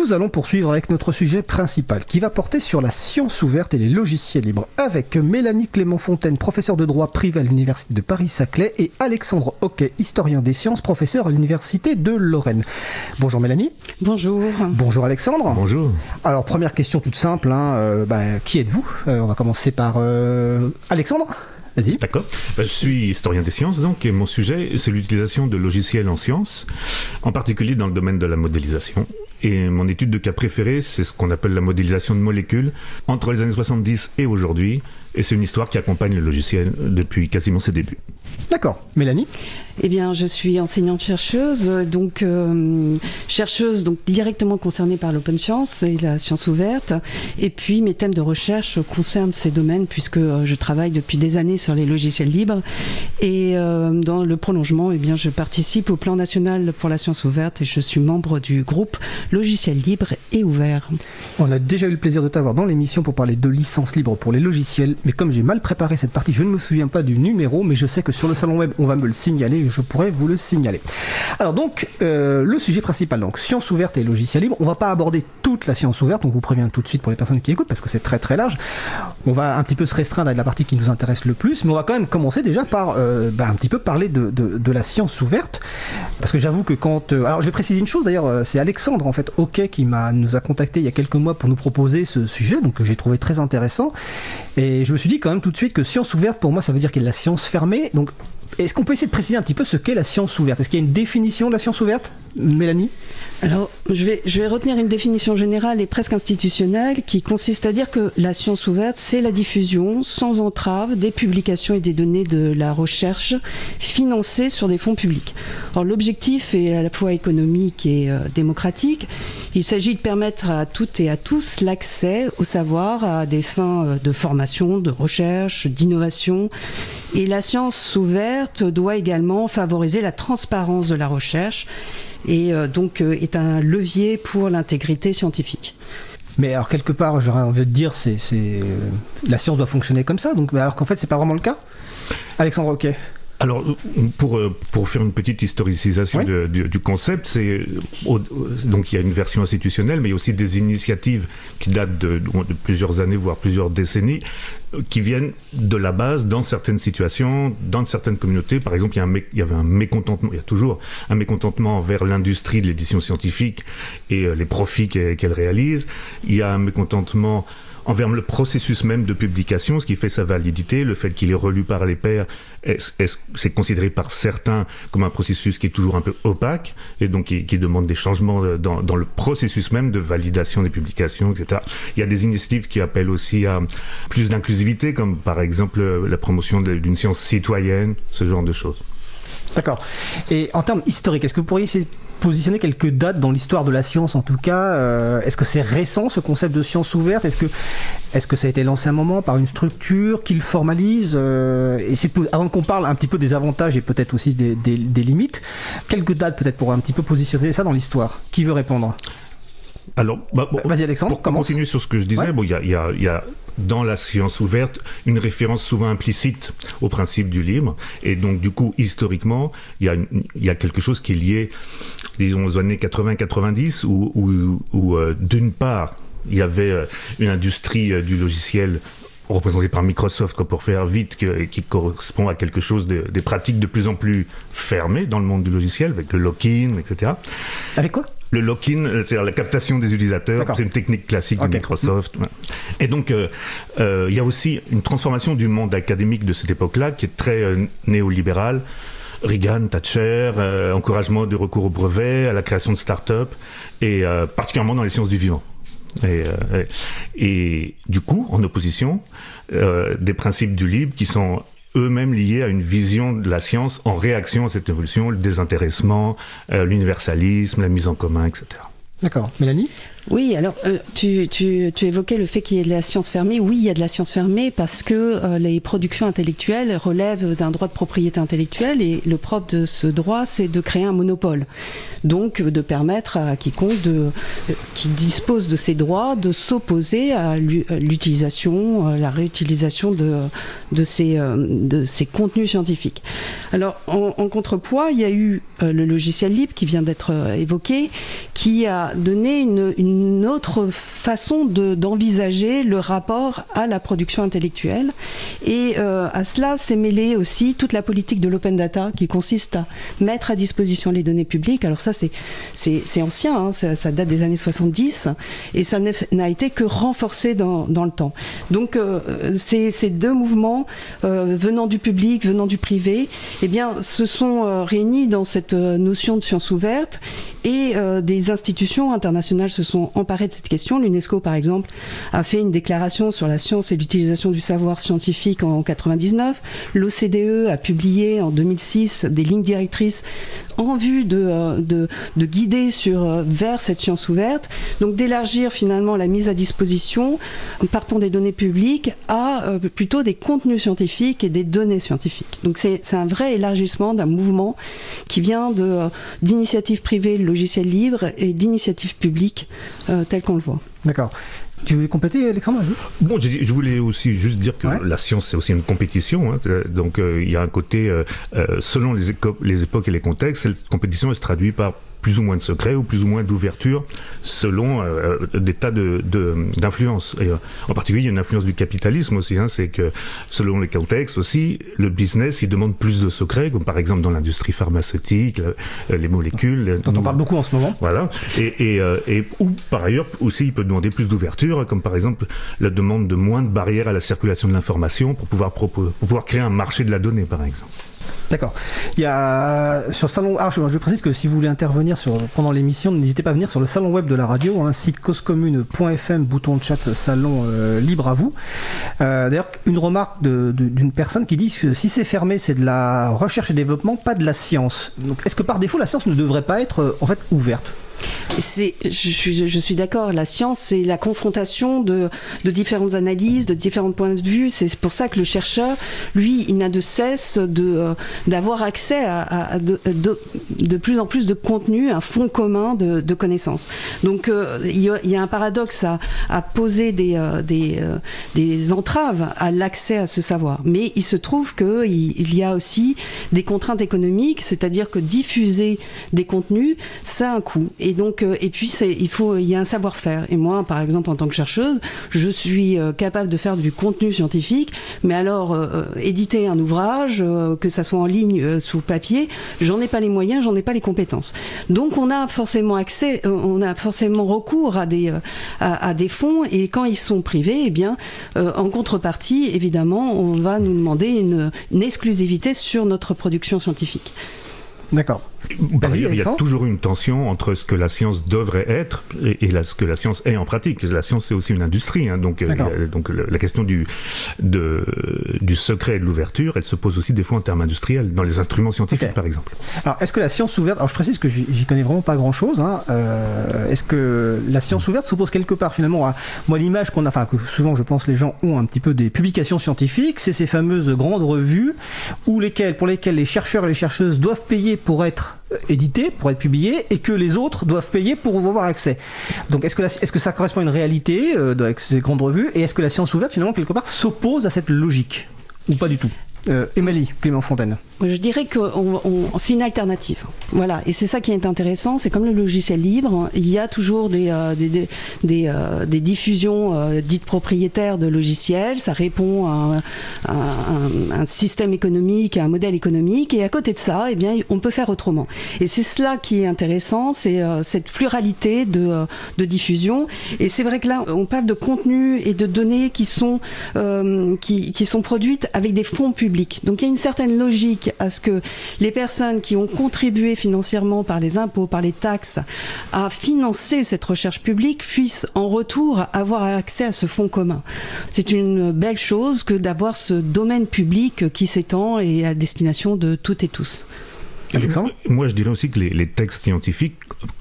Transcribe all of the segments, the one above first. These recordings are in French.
Nous allons poursuivre avec notre sujet principal qui va porter sur la science ouverte et les logiciels libres avec Mélanie Clément-Fontaine, professeure de droit privé à l'Université de Paris-Saclay et Alexandre Hockey, historien des sciences, professeur à l'Université de Lorraine. Bonjour Mélanie. Bonjour. Bonjour Alexandre. Bonjour. Alors première question toute simple, hein, euh, bah, qui êtes-vous? Euh, On va commencer par euh, Alexandre. Vas-y. D'accord. Ben, je suis historien des sciences, donc, et mon sujet, c'est l'utilisation de logiciels en sciences, en particulier dans le domaine de la modélisation. Et mon étude de cas préférée, c'est ce qu'on appelle la modélisation de molécules entre les années 70 et aujourd'hui. Et c'est une histoire qui accompagne le logiciel depuis quasiment ses débuts. D'accord. Mélanie? Eh bien, je suis enseignante-chercheuse, donc euh, chercheuse donc directement concernée par l'open science et la science ouverte. Et puis, mes thèmes de recherche concernent ces domaines puisque euh, je travaille depuis des années sur les logiciels libres. Et euh, dans le prolongement, eh bien, je participe au plan national pour la science ouverte et je suis membre du groupe Logiciels libres et ouverts. On a déjà eu le plaisir de t'avoir dans l'émission pour parler de licence libre pour les logiciels mais comme j'ai mal préparé cette partie, je ne me souviens pas du numéro, mais je sais que sur le salon web, on va me le signaler et je pourrais vous le signaler. Alors donc, euh, le sujet principal, donc science ouverte et logiciel libre. On va pas aborder toute la science ouverte, on vous prévient tout de suite pour les personnes qui écoutent, parce que c'est très très large. On va un petit peu se restreindre à la partie qui nous intéresse le plus, mais on va quand même commencer déjà par euh, bah, un petit peu parler de, de, la science ouverte, parce que j'avoue que quand... Euh, alors je vais préciser une chose d'ailleurs, c'est Alexandre en fait, OK, qui m'a nous a contacté il y a quelques mois pour nous proposer ce sujet, donc que j'ai trouvé très intéressant, et je me suis dit quand même tout de suite que science ouverte, pour moi, ça veut dire qu'il y a la science fermée. Donc, est-ce qu'on peut essayer de préciser un petit peu ce qu'est la science ouverte? Est-ce qu'il y a une définition de la science ouverte? Mélanie Alors, je vais, je vais retenir une définition générale et presque institutionnelle qui consiste à dire que la science ouverte, c'est la diffusion sans entrave des publications et des données de la recherche financées sur des fonds publics. Alors, l'objectif est à la fois économique et euh, démocratique. Il s'agit de permettre à toutes et à tous l'accès au savoir à des fins euh, de formation, de recherche, d'innovation. Et la science ouverte doit également favoriser la transparence de la recherche et euh, donc euh, est un levier pour l'intégrité scientifique. Mais alors quelque part, j'aurais envie de dire, c'est, c'est la science doit fonctionner comme ça. Donc, alors qu'en fait, c'est pas vraiment le cas. Alexandre ok alors, pour, pour faire une petite historicisation oui. de, du, du, concept, c'est donc il y a une version institutionnelle, mais il y a aussi des initiatives qui datent de, de plusieurs années, voire plusieurs décennies, qui viennent de la base dans certaines situations, dans certaines communautés. Par exemple, il y, a un, il y avait un mécontentement, il y a toujours un mécontentement envers l'industrie de l'édition scientifique et euh, les profits qu'elle réalise. Il y a un mécontentement envers le processus même de publication, ce qui fait sa validité, le fait qu'il est relu par les pairs, c'est considéré par certains comme un processus qui est toujours un peu opaque et donc qui, demande des changements dans, dans, le processus même de validation des publications, etc. Il y a des initiatives qui appellent aussi à plus d'inclusivité, comme par exemple la promotion d'une science citoyenne, ce genre de choses. D'accord. Et en termes historiques, est-ce que vous pourriez essayer positionner quelques dates dans l'histoire de la science en tout cas euh, Est-ce que c'est récent ce concept de science ouverte? Est-ce que, est que ça a été lancé un moment par une structure qui le formalise euh, Et c'est avant qu'on parle un petit peu des avantages et peut-être aussi des, des, des limites, quelques dates peut-être pour un petit peu positionner ça dans l'histoire? Qui veut répondre? Alors, bah, bon, vas-y Alexandre, pour continuer sur ce que je disais, Ouais. bon, il y a, il y, a, il y a dans la science ouverte une référence souvent implicite au principe du libre, et donc du coup historiquement, il y y a quelque chose qui est lié, disons aux années 80-90, où, où, où euh, d'une part il y avait euh, une industrie euh, du logiciel représenté par Microsoft, quoi, pour faire vite, que, qui correspond à quelque chose de, des pratiques de plus en plus fermées dans le monde du logiciel, avec le lock-in, etc. Avec quoi? Le lock-in, c'est-à-dire la captation des utilisateurs, c'est une technique classique okay. de Microsoft. Et donc, euh, euh, il y a aussi une transformation du monde académique de cette époque-là qui est très euh, néolibérale. Reagan, Thatcher, euh, encouragement du recours au brevet, à la création de start-up, et euh, particulièrement dans les sciences du vivant. Et, euh, du coup, en opposition, des principes du libre qui sont eux-mêmes liés à une vision de la science en réaction à cette évolution, le désintéressement, l'universalisme, la mise en commun, etc. D'accord. Mélanie? Oui, alors euh, tu, tu, tu, évoquais le fait qu'il y ait de la science fermée. Oui, il y a de la science fermée parce que euh, les productions intellectuelles relèvent d'un droit de propriété intellectuelle et le propre de ce droit, c'est de créer un monopole. Donc de permettre à quiconque de, euh, qui dispose de ces droits de s'opposer à l'utilisation, la réutilisation de, de, ces, de ces contenus scientifiques. Alors en, en contrepoids, il y a eu le logiciel libre qui vient d'être évoqué, qui a donné une, une une autre façon d'envisager le rapport à la production intellectuelle. Et euh, à cela s'est mêlée aussi toute la politique de l'open data qui consiste à mettre à disposition les données publiques. Alors ça, c'est ancien, hein, ça, date des années 70 et ça n'a été que renforcé dans, dans le temps. Donc euh, ces, deux mouvements euh, venant du public, venant du privé, eh bien, se sont réunis dans cette notion de science ouverte et euh, des institutions internationales se sont emparées de cette question. L'UNESCO, par exemple, a fait une déclaration sur la science et l'utilisation du savoir scientifique en 99. L'OCDE a publié en 2006 des lignes directrices en vue de, euh, de, de guider sur, euh, vers cette science ouverte. Donc d'élargir finalement la mise à disposition, partant des données publiques, à plutôt des contenus scientifiques et des données scientifiques. Donc c'est un vrai élargissement d'un mouvement qui vient d'initiatives privées logiciel libre et d'initiative publique euh, tel qu'on le voit. D'accord. Tu veux compléter, Alexandre Bon, je, voulais aussi juste dire que la science, c'est aussi une compétition. Hein. donc, euh, il y a un côté, euh, selon les, les époques et les contextes, cette compétition elle se traduit par plus ou moins de secret ou plus ou moins d'ouverture selon euh, des tas de, d'influences. Et euh, en particulier, il y a une influence du capitalisme aussi. Hein, c'est que selon les contextes aussi, le business il demande plus de secrets, comme par exemple dans l'industrie pharmaceutique, les molécules. Dont on parle beaucoup en ce moment. Voilà. Et, et, euh, et ou par ailleurs aussi, il peut demander plus d'ouverture, comme par exemple la demande de moins de barrières à la circulation de l'information pour pouvoir pour pouvoir créer un marché de la donnée, par exemple. D'accord. Il y a sur salon. Ah, je, précise que si vous voulez intervenir sur, pendant l'émission, n'hésitez pas à venir sur le salon web de la radio, hein, site causecommune.fm, bouton de chat, salon euh, libre à vous. Euh, D'ailleurs, une remarque d'une personne qui dit que si c'est fermé, c'est de la recherche et développement, pas de la science. Donc, est-ce que par défaut, la science ne devrait pas être euh, en fait ouverte? C'est, je, je suis d'accord. La science, c'est la confrontation de, de différentes analyses, de différents points de vue. C'est pour ça que le chercheur, lui, il n'a de cesse de euh, d'avoir accès à, de, de, plus en plus de contenu, un fond commun de, connaissances. Donc, euh, il, y a, un paradoxe à, poser des euh, des, entraves à l'accès à ce savoir. Mais il se trouve que il, y a aussi des contraintes économiques, c'est-à-dire que diffuser des contenus, ça a un coût. Donc euh, et puis il y a un savoir-faire. Et moi, par exemple, en tant que chercheuse, je suis euh, capable de faire du contenu scientifique, mais alors euh, éditer un ouvrage, que ça soit en ligne sous papier, j'en ai pas les moyens, j'en ai pas les compétences. Donc on a forcément accès, on a forcément recours à des fonds et quand ils sont privés, eh bien, en contrepartie, évidemment, on va nous demander une exclusivité sur notre production scientifique. D'accord. Par ailleurs, il y a toujours une tension entre ce que la science devrait être et, ce que la science est en pratique. La science, c'est aussi une industrie. Hein, donc, euh, donc la question du, de, du secret et de l'ouverture, elle se pose aussi des fois en termes industriels, dans les instruments scientifiques, par exemple. Alors, est-ce que la science ouverte... Alors, je précise que j'y connais vraiment pas grand-chose. Hein, euh, est-ce que la science ouverte s'oppose quelque part, finalement, à... Moi, l'image qu'on a... Enfin, que souvent, je pense, les gens ont un petit peu des publications scientifiques, c'est ces fameuses grandes revues où lesquelles, pour lesquelles les chercheurs et les chercheuses doivent payer pour être édité, pour être publié, et que les autres doivent payer pour avoir accès. Donc est-ce que, est-ce que ça correspond à une réalité euh, avec ces grandes revues, et est-ce que la science ouverte, finalement, quelque part, s'oppose à cette logique? Ou pas du tout? Euh, Clément Fontaine. Je dirais que c'est une alternative. Voilà, et c'est ça qui est intéressant. C'est comme le logiciel libre, il y a toujours des euh, euh, diffusions euh, dites propriétaires de logiciels. Ça répond à, un, système économique, à un modèle économique. Et à côté de ça, eh bien, on peut faire autrement. Et c'est cela qui est intéressant, c'est cette pluralité de, diffusion. Et c'est vrai que là, on parle de contenu et de données qui sont qui sont produites avec des fonds publics. Donc il y a une certaine logique à ce que les personnes qui ont contribué financièrement par les impôts, par les taxes, à financer cette recherche publique puissent en retour avoir accès à ce fonds commun. C'est une belle chose que d'avoir ce domaine public qui s'étend et à destination de toutes et tous. Moi, je dirais aussi que les, textes scientifiques,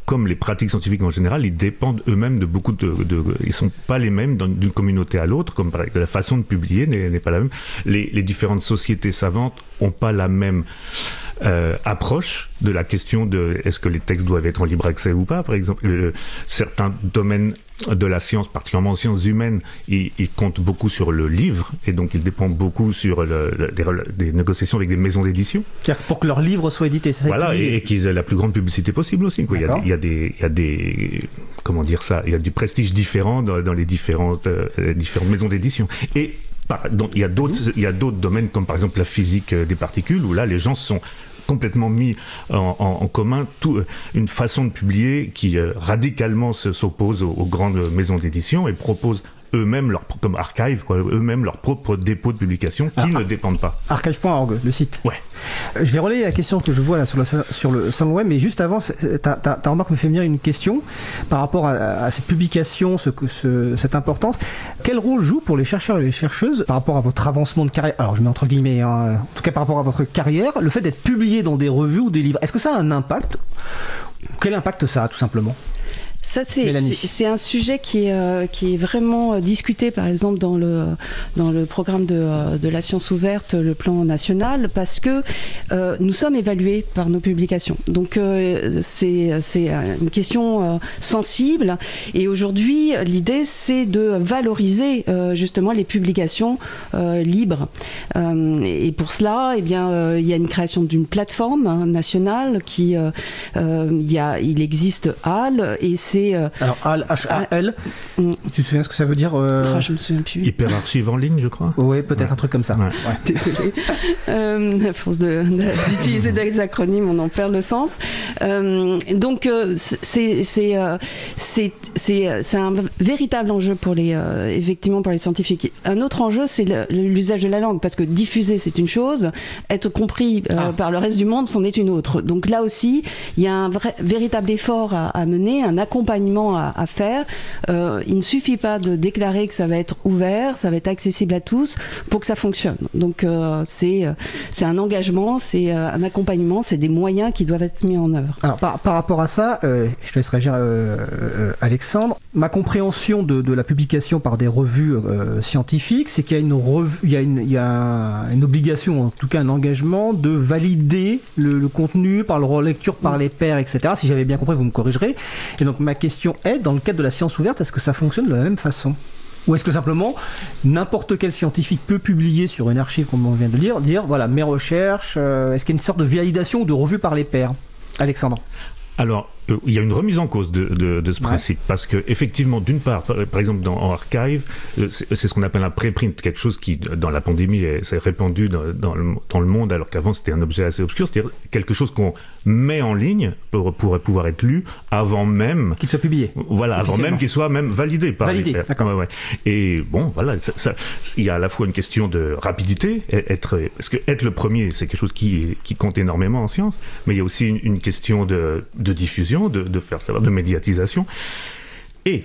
comme les pratiques scientifiques en général, ils dépendent eux-mêmes de beaucoup de, de, Ils sont pas les mêmes d'une communauté à l'autre, comme par exemple, la façon de publier n'est pas la même. Les, les différentes sociétés savantes ont pas la même euh, approche de la question de est-ce que les textes doivent être en libre accès ou pas. Par exemple, euh, certains domaines de la science, particulièrement en sciences humaines, ils, comptent beaucoup sur le livre et donc ils dépendent beaucoup sur le, des, négociations avec des maisons d'édition. Pour que leur livre soit édité, c'est ça Voilà, et, qu'ils aient la plus grande publicité possible aussi. Quoi. Il, y a, il, y a, des, il y a des, comment dire ça, il y a du prestige différent dans, les différentes, euh, différentes maisons d'édition. Et donc, il y a d'autres, il y a d'autres domaines comme par exemple la physique des particules où là les gens sont complètement mis en, commun. Euh, une façon de publier qui euh, radicalement s'oppose aux grandes maisons d'édition et propose eux-mêmes leur comme archive quoi eux-mêmes leur propre dépôt de publication qui ah, ne dépendent pas. Archive.org le site. Ouais. Euh, je vais relayer la question que je vois là sur le, sur le salon web mais juste avant ta, ta, ta remarque me fait venir une question par rapport à, à ces publications ce, ce, cette importance. Quel rôle joue pour les chercheurs et les chercheuses par rapport à votre avancement de carrière? Alors je mets entre guillemets hein, en tout cas par rapport à votre carrière le fait d'être publié dans des revues ou des livres est-ce que ça a un impact? Quel impact ça a tout simplement? Ça, c'est un sujet qui est, euh, qui est vraiment euh, discuté, par exemple, dans le, dans le programme de, euh, de la science ouverte, le plan national, parce que nous sommes évalués par nos publications. Donc, c'est une question sensible. Et aujourd'hui, l'idée, c'est de valoriser justement les publications libres. et pour cela, eh bien, il y a une création d'une plateforme hein, nationale qui, il, y a, il existe HAL, et c'est euh, Alors, HAL, H-A-L, ah, mm. tu te souviens ce que ça veut dire euh... Je me souviens plus. Hyperarchive en ligne, je crois. Oui, peut-être un truc comme ça. Ouais. Désolé. euh, à force d'utiliser des acronymes, on en perd le sens. Euh, donc, c'est c'est c'est un véritable enjeu pour les effectivement pour les scientifiques. Un autre enjeu, c'est l'usage de la langue, parce que diffuser, c'est une chose, être compris ah. par le reste du monde, c'en est une autre. Donc là aussi, il y a un vrai, véritable effort à, à mener, un accompagnement accompagnement à, faire. Euh, il ne suffit pas de déclarer que ça va être ouvert, ça va être accessible à tous pour que ça fonctionne. Donc euh, c'est euh, c'est un engagement, c'est un accompagnement, c'est des moyens qui doivent être mis en œuvre. Alors par, par rapport à ça, je te laisse réagir Alexandre. Ma compréhension de, de, la publication par des revues scientifiques, c'est qu'il y a une revue, il y a une, il y a une obligation, en tout cas un engagement de valider le, le contenu par le relecture par les pairs, etc. Si j'avais bien compris, vous me corrigerez. Et donc ma question est, dans le cadre de la science ouverte, est-ce que ça fonctionne de la même façon? Ou est-ce que simplement n'importe quel scientifique peut publier sur une archive, comme on vient de dire, dire voilà mes recherches, euh, est-ce qu'il y a une sorte de validation ou de revue par les pairs? Alexandre. Alors, il y a une remise en cause de, de, de ce principe parce que effectivement, d'une part, par, exemple dans en archive, euh, c'est ce qu'on appelle un préprint, quelque chose qui dans la pandémie s'est répandu dans, dans, le, dans, le, monde alors qu'avant c'était un objet assez obscur, c'est-à-dire quelque chose qu'on met en ligne pour, pour pouvoir être lu avant même qu'il soit publié. Voilà, avant même qu'il soit même validé par validé, ouais, ouais. Et bon, voilà, ça, ça, il y a à la fois une question de rapidité, être parce que être le premier, c'est quelque chose qui qui compte énormément en science, mais il y a aussi une, une question de, de diffusion de, faire savoir, de médiatisation. Et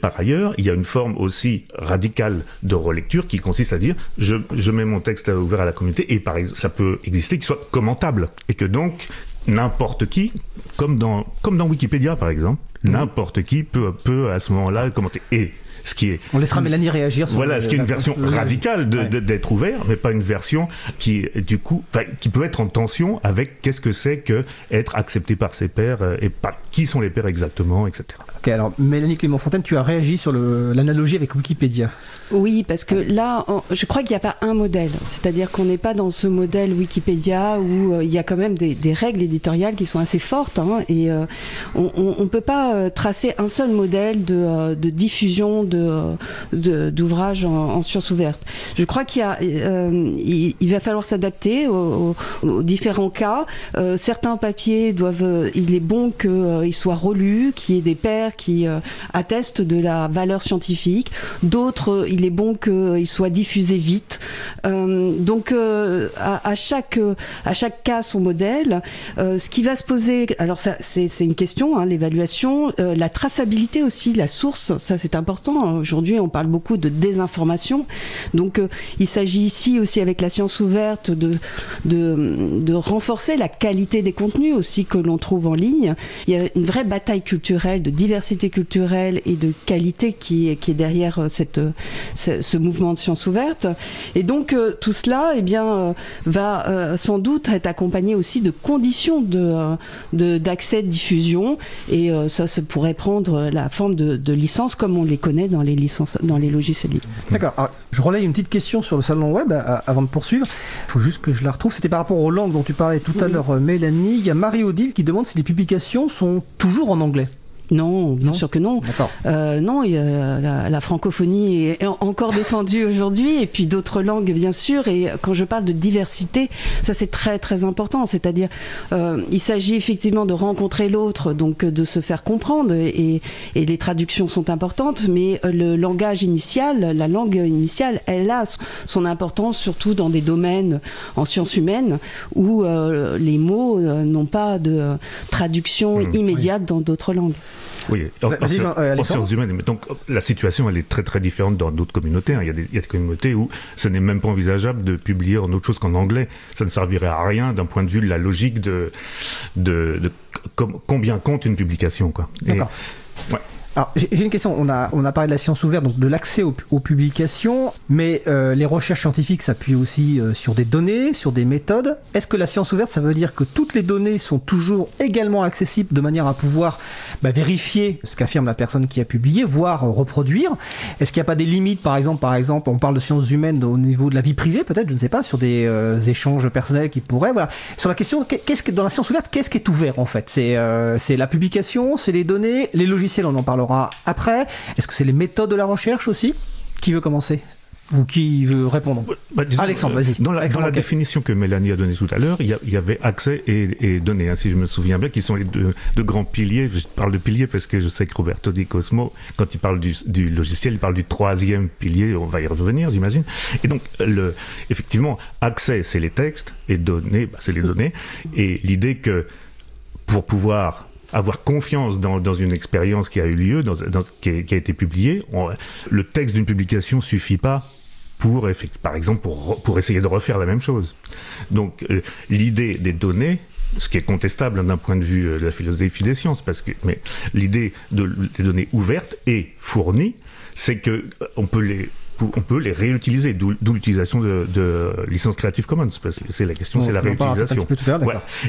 par ailleurs, il y a une forme aussi radicale de relecture qui consiste à dire je, je mets mon texte ouvert à la communauté et par exemple, ça peut exister qu'il soit commentable et que donc n'importe qui, comme dans, comme dans Wikipédia par exemple, mmh. n'importe qui peut, peut à ce moment-là commenter. Et ce qui est on laissera Mélanie réagir sur voilà ce qui est une version radicale d'être ouvert mais pas une version qui du coup qui peut être en tension avec qu'est-ce que c'est que être accepté par ses pairs euh, et pas qui sont les pairs exactement etc ok alors Mélanie Clément Fontaine tu as réagi sur l'analogie avec Wikipédia oui parce que là je crois qu'il n'y a pas un modèle c'est-à-dire qu'on n'est pas dans ce modèle Wikipédia où euh, il y a quand même des, des, règles éditoriales qui sont assez fortes hein, et euh, on ne peut pas tracer un seul modèle de, de diffusion de d'ouvrages en, en, sciences ouvertes. Je crois qu'il euh, il, va falloir s'adapter aux, différents cas. Euh, certains papiers doivent, il est bon qu'ils soient relus, qu'il y ait des pairs qui attestent de la valeur scientifique. D'autres, il est bon qu'il soit diffusé vite. donc, à, chaque à chaque cas son modèle. ce qui va se poser, alors ça, c'est une question, hein, l'évaluation, la traçabilité aussi, la source, ça c'est important. Aujourd'hui, on parle beaucoup de désinformation. Donc, il s'agit ici aussi avec la science ouverte de, de, renforcer la qualité des contenus aussi que l'on trouve en ligne. Il une vraie bataille culturelle, de diversité culturelle et de qualité qui est, qui est derrière euh, cette, ce, mouvement de science ouverte. Et donc euh, tout cela eh bien, euh, va sans doute être accompagné aussi de conditions de, d'accès, de, diffusion. Et ça, ça pourrait prendre la forme de, de licences comme on les connaît dans les, licences, dans les logiciels libres. D'accord. Je relaye une petite question sur le salon web avant de poursuivre. Il faut juste que je la retrouve. C'était par rapport aux langues dont tu parlais tout à l'heure, euh, Mélanie. Il y a Marie-Odile qui demande si les publications sont toujours en anglais. Non, bien sûr que non. Euh, non, la, francophonie est encore défendue aujourd'hui, et puis d'autres langues, bien sûr. Et quand je parle de diversité, ça c'est très très important. C'est-à-dire, euh, il s'agit effectivement de rencontrer l'autre, donc de se faire comprendre, et, et, les traductions sont importantes. Mais le langage initial, la langue initiale, elle a son importance, surtout dans des domaines en sciences humaines où euh, les mots euh, n'ont pas de traduction mmh, immédiate dans d'autres langues. Oui, en, en, sciences humaines. Mais donc la situation, elle est très très différente dans d'autres communautés. Hein. Il, y a des, il, y a des, communautés où ce n'est même pas envisageable de publier en autre chose qu'en anglais. Ça ne servirait à rien d'un point de vue de la logique de, de, de, combien compte une publication. Quoi. D'accord. Ouais. Alors, j'ai une question. On a, on a parlé de la science ouverte, donc de l'accès aux, publications, mais euh, les recherches scientifiques s'appuient aussi euh, sur des données, sur des méthodes. Est-ce que la science ouverte, ça veut dire que toutes les données sont toujours également accessibles de manière à pouvoir bah, vérifier ce qu'affirme la personne qui a publié, voire euh, reproduire? Est-ce qu'il n'y a pas des limites, par exemple, par exemple, on parle de sciences humaines au niveau de la vie privée, peut-être, je ne sais pas, sur des échanges personnels qui pourraient, voilà. Sur la question, qu'est-ce que dans la science ouverte, qu'est-ce qui est ouvert en fait? C'est c'est la publication, c'est les données, les logiciels, on en parle après. Est-ce que c'est les méthodes de la recherche aussi Qui veut commencer ou qui veut répondre? Bah, Alexandre, vas-y. Dans la, définition que Mélanie a donnée tout à l'heure, il, y, avait accès et, données, hein, si je me souviens bien, qui sont les deux, grands piliers. Je parle de piliers parce que je sais que Roberto Di Cosmo, quand il parle du, logiciel, il parle du troisième pilier. On va y revenir, j'imagine. Et donc, le, effectivement, accès, c'est les textes et données, bah, c'est les données. Et l'idée que pour pouvoir avoir confiance dans, dans une expérience qui a eu lieu, dans, dans, qui, a, qui, a, été publiée. le texte d'une publication suffit pas pour, par exemple, pour, pour essayer de refaire la même chose. Donc, euh, l'idée des données, ce qui est contestable d'un point de vue euh, de la philosophie des sciences, parce que, mais l'idée de, des données ouvertes et fournies, c'est que euh, on peut les on peut les réutiliser, d'où l'utilisation de, de licences Creative Commons, c'est la question, c'est la réutilisation.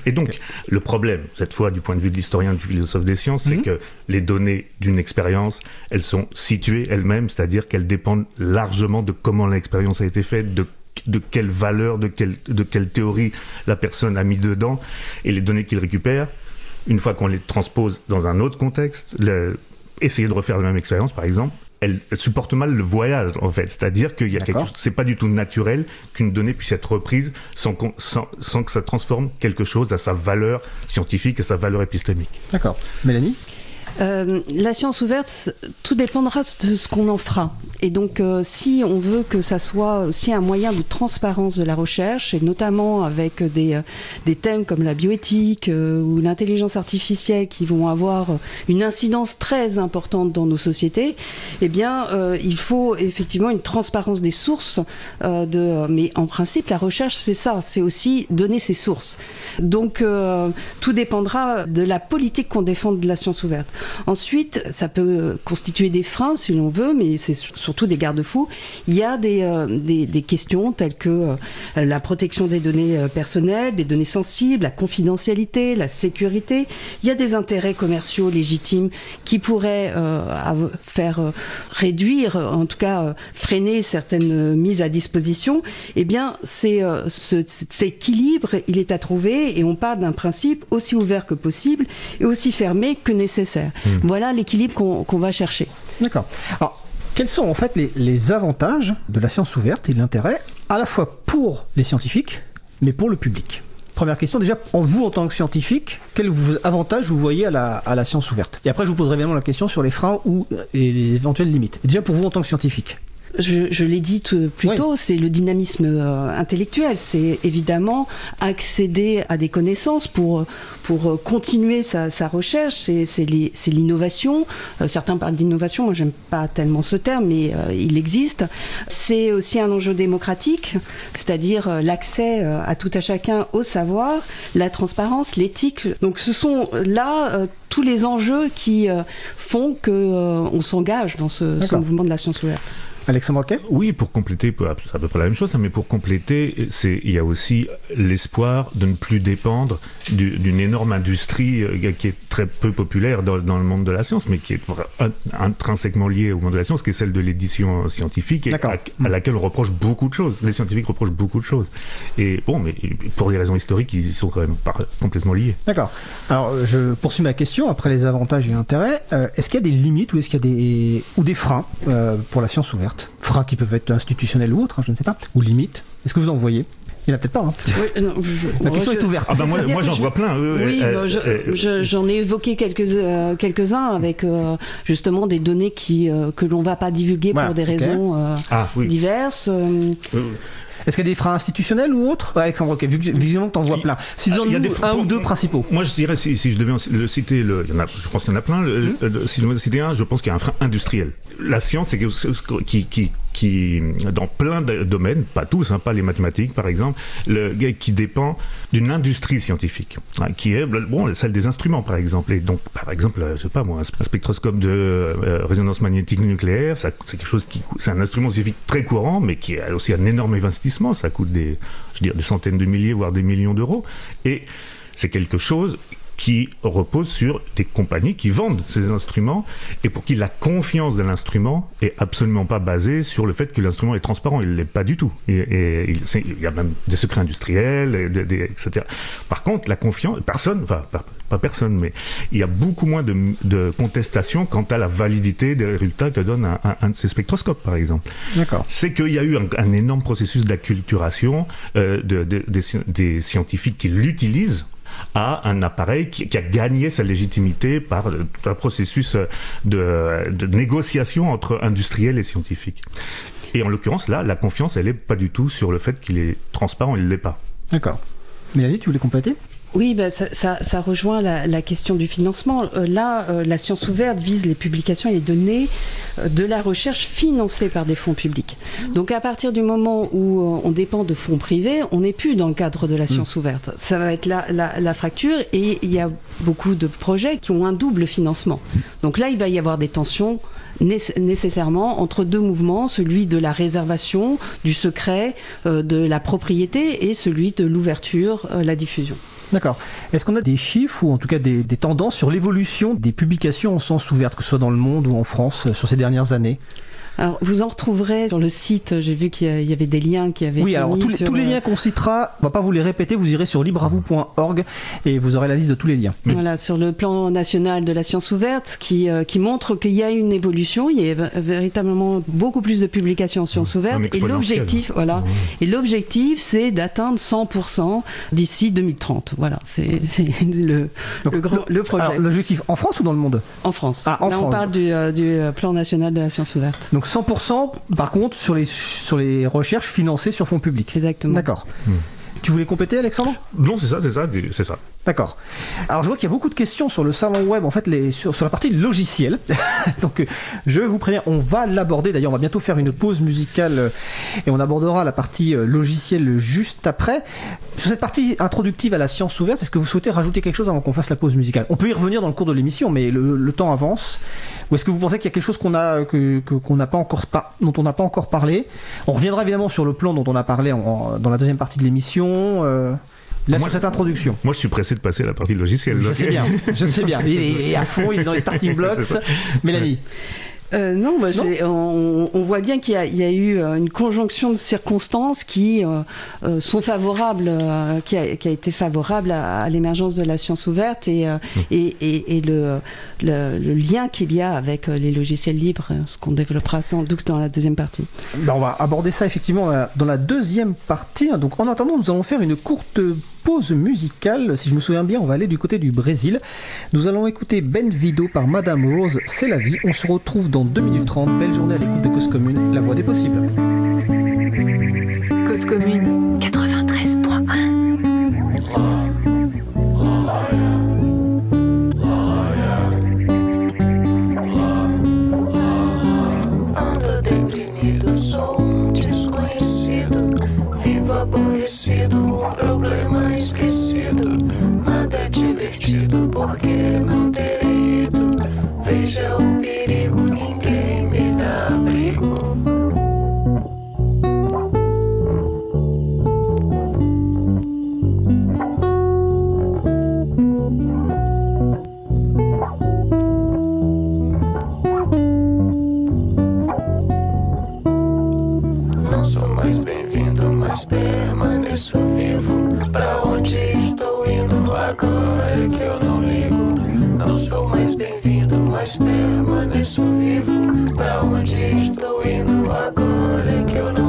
Et donc, le problème, cette fois, du point de vue de l'historien, du philosophe des sciences, c'est mhm. que les données d'une expérience, elles sont situées elles-mêmes, c'est-à-dire qu'elles dépendent largement de comment l'expérience a été faite, de de quelle valeur, de quelle, de quelle théorie la personne a mis dedans, et les données qu'il récupère, une fois qu'on les transpose dans un autre contexte, essayer de refaire la même expérience, par exemple, elle, supporte mal le voyage en fait. C'est-à-dire qu'il y a quelque chose, c'est pas du tout naturel qu'une donnée puisse être reprise sans, sans, sans, que ça transforme quelque chose à sa valeur scientifique, à sa valeur épistémique. D'accord. Mélanie? Euh, la science ouverte, tout dépendra de ce qu'on en fera. Et donc, euh, si on veut que ça soit aussi un moyen de transparence de la recherche, et notamment avec des, euh, des thèmes comme la bioéthique ou l'intelligence artificielle qui vont avoir une incidence très importante dans nos sociétés, eh bien, il faut effectivement une transparence des sources. de, mais en principe, la recherche, c'est ça, c'est aussi donner ses sources. Donc, tout dépendra de la politique qu'on défend de la science ouverte. Ensuite, ça peut constituer des freins si l'on veut, mais c'est surtout des garde-fous. Il y a des, euh, des, questions telles que euh, la protection des données euh, personnelles, des données sensibles, la confidentialité, la sécurité. Il y a des intérêts commerciaux légitimes qui pourraient faire réduire, en tout cas freiner certaines mises à disposition. Eh bien, c'est ce, cet équilibre, il est à trouver et on parle d'un principe aussi ouvert que possible et aussi fermé que nécessaire. Hmm. Voilà l'équilibre qu'on va chercher. D'accord. Alors, quels sont en fait les, avantages de la science ouverte et l'intérêt à la fois pour les scientifiques, mais pour le public? Première question, déjà, en vous en tant que scientifique, quel avantage vous voyez à la, science ouverte? Et après, je vous poserai évidemment la question sur les freins ou et les éventuelles limites. Déjà, pour vous en tant que scientifique je, l'ai dit plus tôt, c'est le dynamisme euh, intellectuel. C'est évidemment accéder à des connaissances pour, pour euh, continuer sa, recherche. C'est l'innovation. Euh, certains parlent d'innovation, moi j'aime pas tellement ce terme, mais il existe. C'est aussi un enjeu démocratique, c'est-à-dire l'accès à tout à chacun au savoir, la transparence, l'éthique. Donc ce sont là tous les enjeux qui font qu'on s'engage dans ce, ce mouvement de la science ouverte. Alexandre Oui, pour compléter, c'est à peu près la même chose, hein, mais pour compléter, il y a aussi l'espoir de ne plus dépendre d'une énorme industrie euh, qui est très peu populaire dans, le monde de la science, mais qui est intrinsèquement liée au monde de la science, qui est celle de l'édition scientifique, et à, laquelle on reproche beaucoup de choses. Les scientifiques reprochent beaucoup de choses. Et bon, mais pour des raisons historiques, ils y sont quand même pas complètement liés. D'accord. Alors, je poursuis ma question, après les avantages et intérêts. Euh, est-ce qu'il y a des limites ou est-ce qu'il y a des, ou des freins euh, pour la science ouverte? Freins qui peuvent être institutionnels ou autres, hein, je ne sais pas, ou limites. Est-ce que vous en voyez? Il n'y en a peut-être pas. Hein. La question est ouverte. Ah bah moi, j'en vois plein. oui, j'en ai évoqué quelques, euh, quelques-uns avec euh, justement des données qui, euh, que l'on ne va pas divulguer pour des raisons ah, diverses. Est-ce qu'il y a des freins institutionnels ou autres Alexandre, ok, vu que visiblement tu en vois plein. Si il y a des un ou deux principaux. Moi, je dirais, si, je devais le citer, le, il y en a, je pense qu'il y en a plein. Hum. si je devais citer un, je pense qu'il y a un frein industriel. La science, c'est qui, qui, qui, dans plein de domaines, pas tous, hein, pas les mathématiques par exemple, le, qui dépend d'une industrie scientifique, hein, qui est bon, celle des instruments par exemple. Et donc, par exemple, je sais pas moi, un spectroscope de euh, résonance magnétique nucléaire, c'est quelque chose qui, c'est un instrument scientifique très courant, mais qui a aussi un énorme investissement. Ça coûte des, je dire, des centaines de milliers, voire des millions d'euros. Et c'est quelque chose qui repose sur des compagnies qui vendent ces instruments et pour qui la confiance de l'instrument est absolument pas basée sur le fait que l'instrument est transparent. Il l'est pas du tout. Et, il, y a même des secrets industriels, et etc. Par contre, la confiance, personne, enfin pas, personne, mais il y a beaucoup moins de, de contestation quant à la validité des résultats que donne un, de ces spectroscopes, par exemple. D'accord. C'est qu'il y a eu un, énorme processus d'acculturation euh, de, des scientifiques qui l'utilisent à un appareil qui, a gagné sa légitimité par un processus de, négociation entre industriels et scientifiques. Et en l'occurrence, là, la confiance, elle n'est pas du tout sur le fait qu'il est transparent, il ne l'est pas. D'accord. Mélanie, tu voulais compléter? Oui, bah, ça, rejoint la, question du financement. Euh, là, euh, la science ouverte vise les publications et les données euh, de la recherche financées par des fonds publics. Donc à partir du moment où on dépend de fonds privés, on n'est plus dans le cadre de la mm. science ouverte. Ça va être la, la, fracture et il y a beaucoup de projets qui ont un double financement. Donc là, il va y avoir des tensions nécessairement entre deux mouvements, celui de la réservation, du secret, de la propriété et celui de l'ouverture, la diffusion. D'accord. Est-ce qu'on a des chiffres ou en tout cas des, tendances sur l'évolution des publications en sens ouverte, que ce soit dans le monde ou en France, euh, sur ces dernières années? Alors, vous en retrouverez sur le site. J'ai vu qu'il y avait des liens qui avaient. Oui, alors tous, les, tous les, liens qu'on citera, on va pas vous les répéter. Vous irez sur libreavou.org et vous aurez la liste de tous les liens. Voilà, sur le plan national de la science ouverte, qui, euh, qui montre qu'il y a une évolution. Il y a véritablement beaucoup plus de publications en science ouverte. Et l'objectif, voilà. Et l'objectif, c'est d'atteindre 100% d'ici 2030. Voilà, c'est le, le, grand, le projet. L'objectif en France ou dans le monde? En France. Ah, en Là, on parle du, euh, du, euh, plan national de la science ouverte. Donc 100% par contre sur les, sur les recherches financées sur fonds publics. Exactement. D'accord. Hmm. Tu voulais compléter, Alexandre? Non, c'est ça, c'est ça, c'est ça. D'accord. Alors je vois qu'il y a beaucoup de questions sur le salon web, en fait, sur, la partie logicielle. Donc euh, je vous préviens, on va l'aborder. D'ailleurs, on va bientôt faire une pause musicale euh, et on abordera la partie euh, logicielle juste après. Sur cette partie introductive à la science ouverte, est-ce que vous souhaitez rajouter quelque chose avant qu'on fasse la pause musicale? On peut y revenir dans le cours de l'émission, mais le, temps avance. Ou est-ce que vous pensez qu'il y a quelque chose qu'on a, n'a pas encore, dont on n'a pas encore parlé? On reviendra évidemment sur le plan dont on a parlé dans la deuxième partie de l'émission. Là, moi, sur cette introduction. Moi, je suis pressé de passer à la partie logicielle. Je sais bien, je sais bien. Il est à fond, il est dans les starting blocks. Mélanie. Euh, non, bah, on, on, voit bien qu'il y, y, a eu euh, une conjonction de circonstances qui euh, euh sont favorables, euh, qui a, qui, a, été favorable à, à l'émergence de la science ouverte et, mmh. et, et, et le, le, le, lien qu'il y a avec les logiciels libres, ce qu'on développera sans doute dans la deuxième partie. Ben, on va aborder ça effectivement dans la deuxième partie. Donc en attendant, nous allons faire une courte pause musicale. Si je me souviens bien, on va aller du côté du Brésil. Nous allons écouter Ben Vido par Madame Rose, C'est la vie. On se retrouve dans 2 minutes 30. Belle journée à l'écoute de Cause Commune, la voix des possibles. Cause Commune 93.1 aborrecido, divertido porque não terei ido. Veja o perigo, ninguém me dá abrigo. Não sou mais bem-vindo, mas permaneço vivo. Pra agora que eu não ligo. Não sou mais bem-vindo, mas permaneço vivo. Pra onde estou indo agora que eu não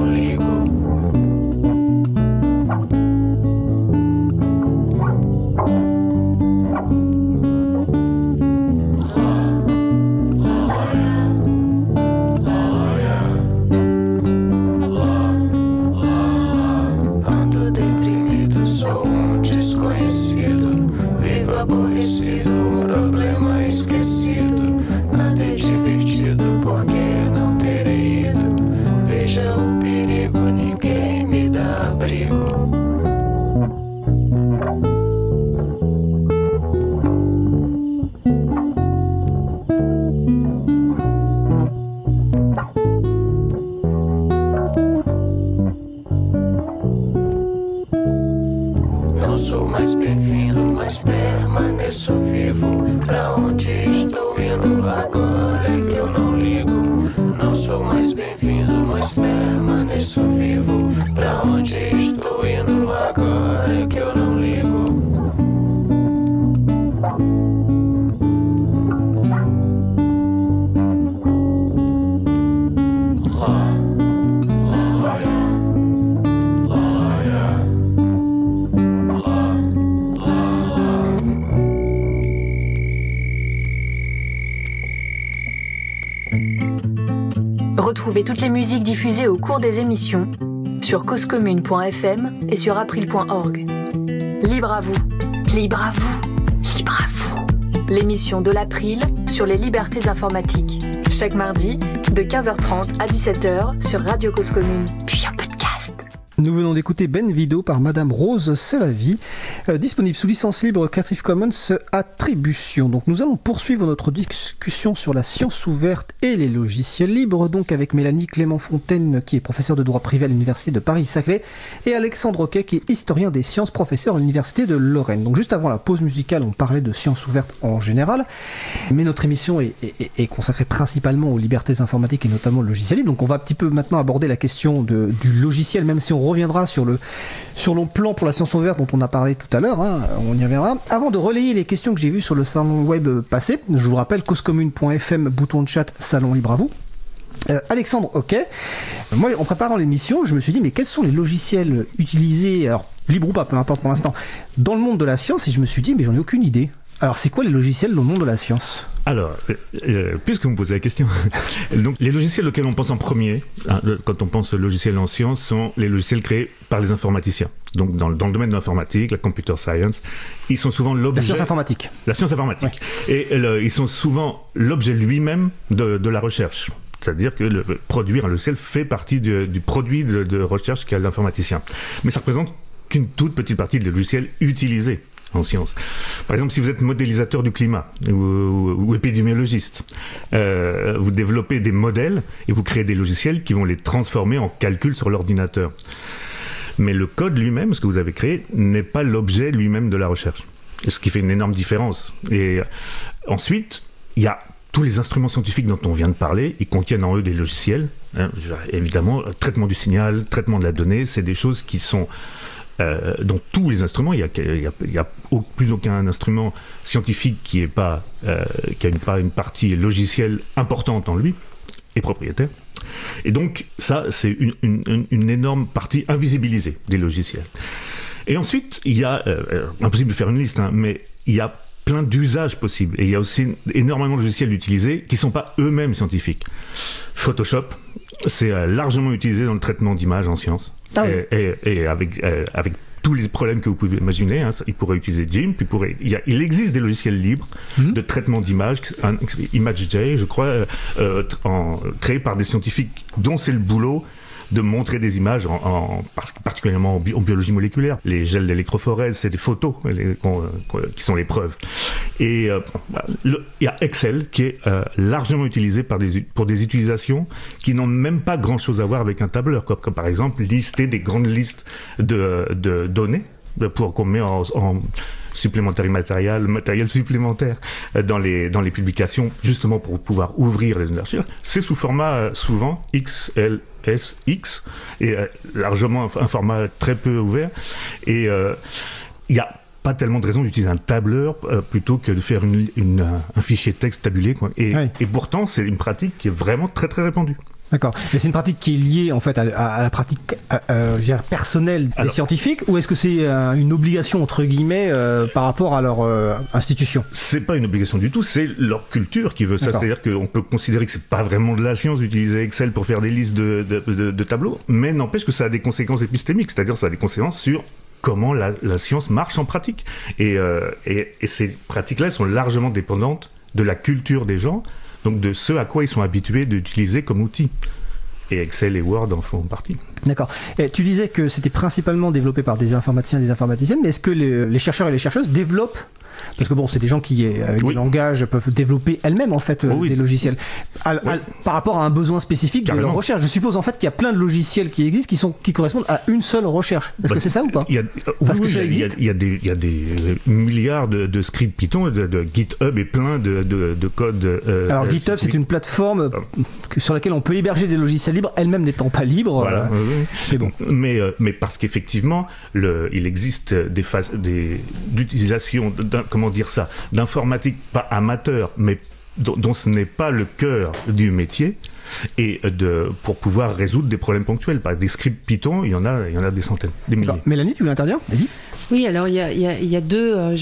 les musiques diffusées au cours des émissions sur causecommune.fm et sur april.org. Libre à vous, libre à vous, libre à vous. L'émission de l'April sur les libertés informatiques. Chaque mardi de 15h30 à 17h sur Radio Cause Commune. Nous venons d'écouter Ben Vido par Madame Rose, c'est euh, disponible sous licence libre Creative Commons Attribution. Donc nous allons poursuivre notre discussion sur la science ouverte et les logiciels libres, donc avec Mélanie Clément Fontaine, qui est professeure de droit privé à l'Université de Paris-Saclay, et Alexandre Roquet, qui est historien des sciences, professeur à l'Université de Lorraine. Donc juste avant la pause musicale, on parlait de sciences ouvertes en général, mais notre émission est, consacrée principalement aux libertés informatiques et notamment au logiciel libre. Donc on va un petit peu maintenant aborder la question du logiciel, même si on reviendra sur le, sur le plan pour la science ouverte dont on a parlé tout à l'heure, hein, on y reviendra. Avant de relayer les questions que j'ai vues sur le salon web passé, je vous rappelle causecommune.fm, bouton de chat, salon libre à vous. Euh, Alexandre, ok. Moi, en préparant l'émission, je me suis dit, mais quels sont les logiciels utilisés, alors libre ou pas, peu importe pour l'instant, dans le monde de la science? Et je me suis dit, mais j'en ai aucune idée. Alors, c'est quoi les logiciels dans le monde de la science? Alors, euh, euh, puisque vous me posez la question, donc les logiciels auxquels on pense en premier, hein, quand on pense logiciels en sciences, sont les logiciels créés par les informaticiens. Donc dans, le- dans le domaine de l'informatique, la computer science, ils sont souvent La l'objet... science informatique. La science informatique. Et le- ils sont souvent l'objet lui-même de, de la recherche. C'est-à-dire que le, produire un logiciel fait partie du, du produit de, de recherche qu'a l'informaticien. Mais ça représente qu'une toute petite partie des logiciels utilisés en sciences. Par exemple, si vous êtes modélisateur du climat ou, épidémiologiste, euh, vous développez des modèles et vous créez des logiciels qui vont les transformer en calcul sur l'ordinateur. Mais le code lui-même, ce que vous avez créé, n'est pas l'objet lui-même de la recherche. Ce qui fait une énorme différence. Et euh, ensuite, il y a tous les instruments scientifiques dont on vient de parler, ils contiennent en eux des logiciels. hein. Évidemment, traitement du signal, traitement de la donnée, c'est des choses qui sont euh, dans tous les instruments. Il n'y a, plus aucun instrument scientifique qui n'a pas, euh, pas une partie logicielle importante en lui et propriétaire. Et donc, ça, c'est une, énorme partie invisibilisée des logiciels. Et ensuite, il y a, euh, impossible de faire une liste, hein, mais il y a plein d'usages possibles. Et il y a aussi énormément de logiciels utilisés qui sont pas eux-mêmes scientifiques. Photoshop, c'est largement utilisé dans le traitement d'images en sciences. Ah oui. et, et- et avec, euh, avec tous les problèmes que vous pouvez imaginer, hein, il pourrait utiliser GIMP, il, pourrait, il, y a- il existe des logiciels libres Mhm. de traitement d'images, ImageJ, je crois, euh, euh, en, créés par des scientifiques dont c'est le boulot de montrer des images, en, en- par- particulièrement en, bi- en biologie moléculaire. Les gels d'électrophorèse, c'est des photos qu'on- qui sont les preuves. Et euh, il y a Excel qui est euh, largement utilisé par des, pour des utilisations qui n'ont même pas grand-chose à voir avec un tableur, comme, par exemple lister des grandes listes de, de données pour qu'on met en, en supplémentaire immatériel, matériel supplémentaire euh, dans les dans les publications, justement pour pouvoir ouvrir les archives. C'est sous format euh, souvent XLSX et euh, largement un, format très peu ouvert. Et euh, il y a pas tellement de raison d'utiliser un tableur euh, plutôt que de faire une, une, un, un fichier texte tabulé. Quoi. Et, Ouais. et pourtant, c'est une pratique qui est vraiment très très répandue. D'accord. Mais c'est une pratique qui est liée en fait à, à- à la pratique euh, personnelle des Alors- scientifiques ou est-ce que c'est euh, une obligation entre guillemets euh, par rapport à leur euh, institution? C'est pas une obligation du tout, c'est leur culture qui veut ça. C'est-à-dire qu'on peut considérer que c'est pas vraiment de la science d'utiliser Excel pour faire des listes de, de, de- de tableaux, mais n'empêche que ça a des conséquences épistémiques, c'est-à-dire ça a des conséquences sur comment la, la science marche en pratique. Et, et, et ces pratiques-là sont largement dépendantes de la culture des gens, donc de ce à quoi ils sont habitués d'utiliser comme outil. Et Excel et Word en font partie. D'accord. Tu disais que c'était principalement développé par des informaticiens et des informaticiennes, mais est-ce que les, les chercheurs et les chercheuses développent parce que bon, c'est des gens qui, euh, avec Oui. des langages, peuvent développer elles-mêmes en fait euh, Oh oui. des logiciels À- à- Ouais. par rapport à un besoin spécifique de leur recherche. Je suppose en fait qu'il y a plein de logiciels qui existent qui sont qui correspondent à une seule recherche. Est-ce Bah, que c'est ça ou pas y a, Parce que ça existe il y a des, il y a des euh, milliards de, de scripts Python, de, de GitHub et plein de, de, de codes. euh, Alors euh, GitHub, c'est une plateforme que- sur laquelle on peut héberger des logiciels libres, elle-même n'étant pas libre. Voilà, euh, oui, mais bon. Mais, euh, mais parce qu'effectivement, il existe des phases d'utilisation, d'un- comment dire ça, d'informatique pas amateur, mais dont, dont ce n'est pas le cœur du métier, et de, pour pouvoir résoudre des problèmes ponctuels. Par des scripts Python, il y en a, il y en a des centaines, des milliers. Mélanie, tu veux intervenir? Vas-y. Oui, alors il y a, deux, euh,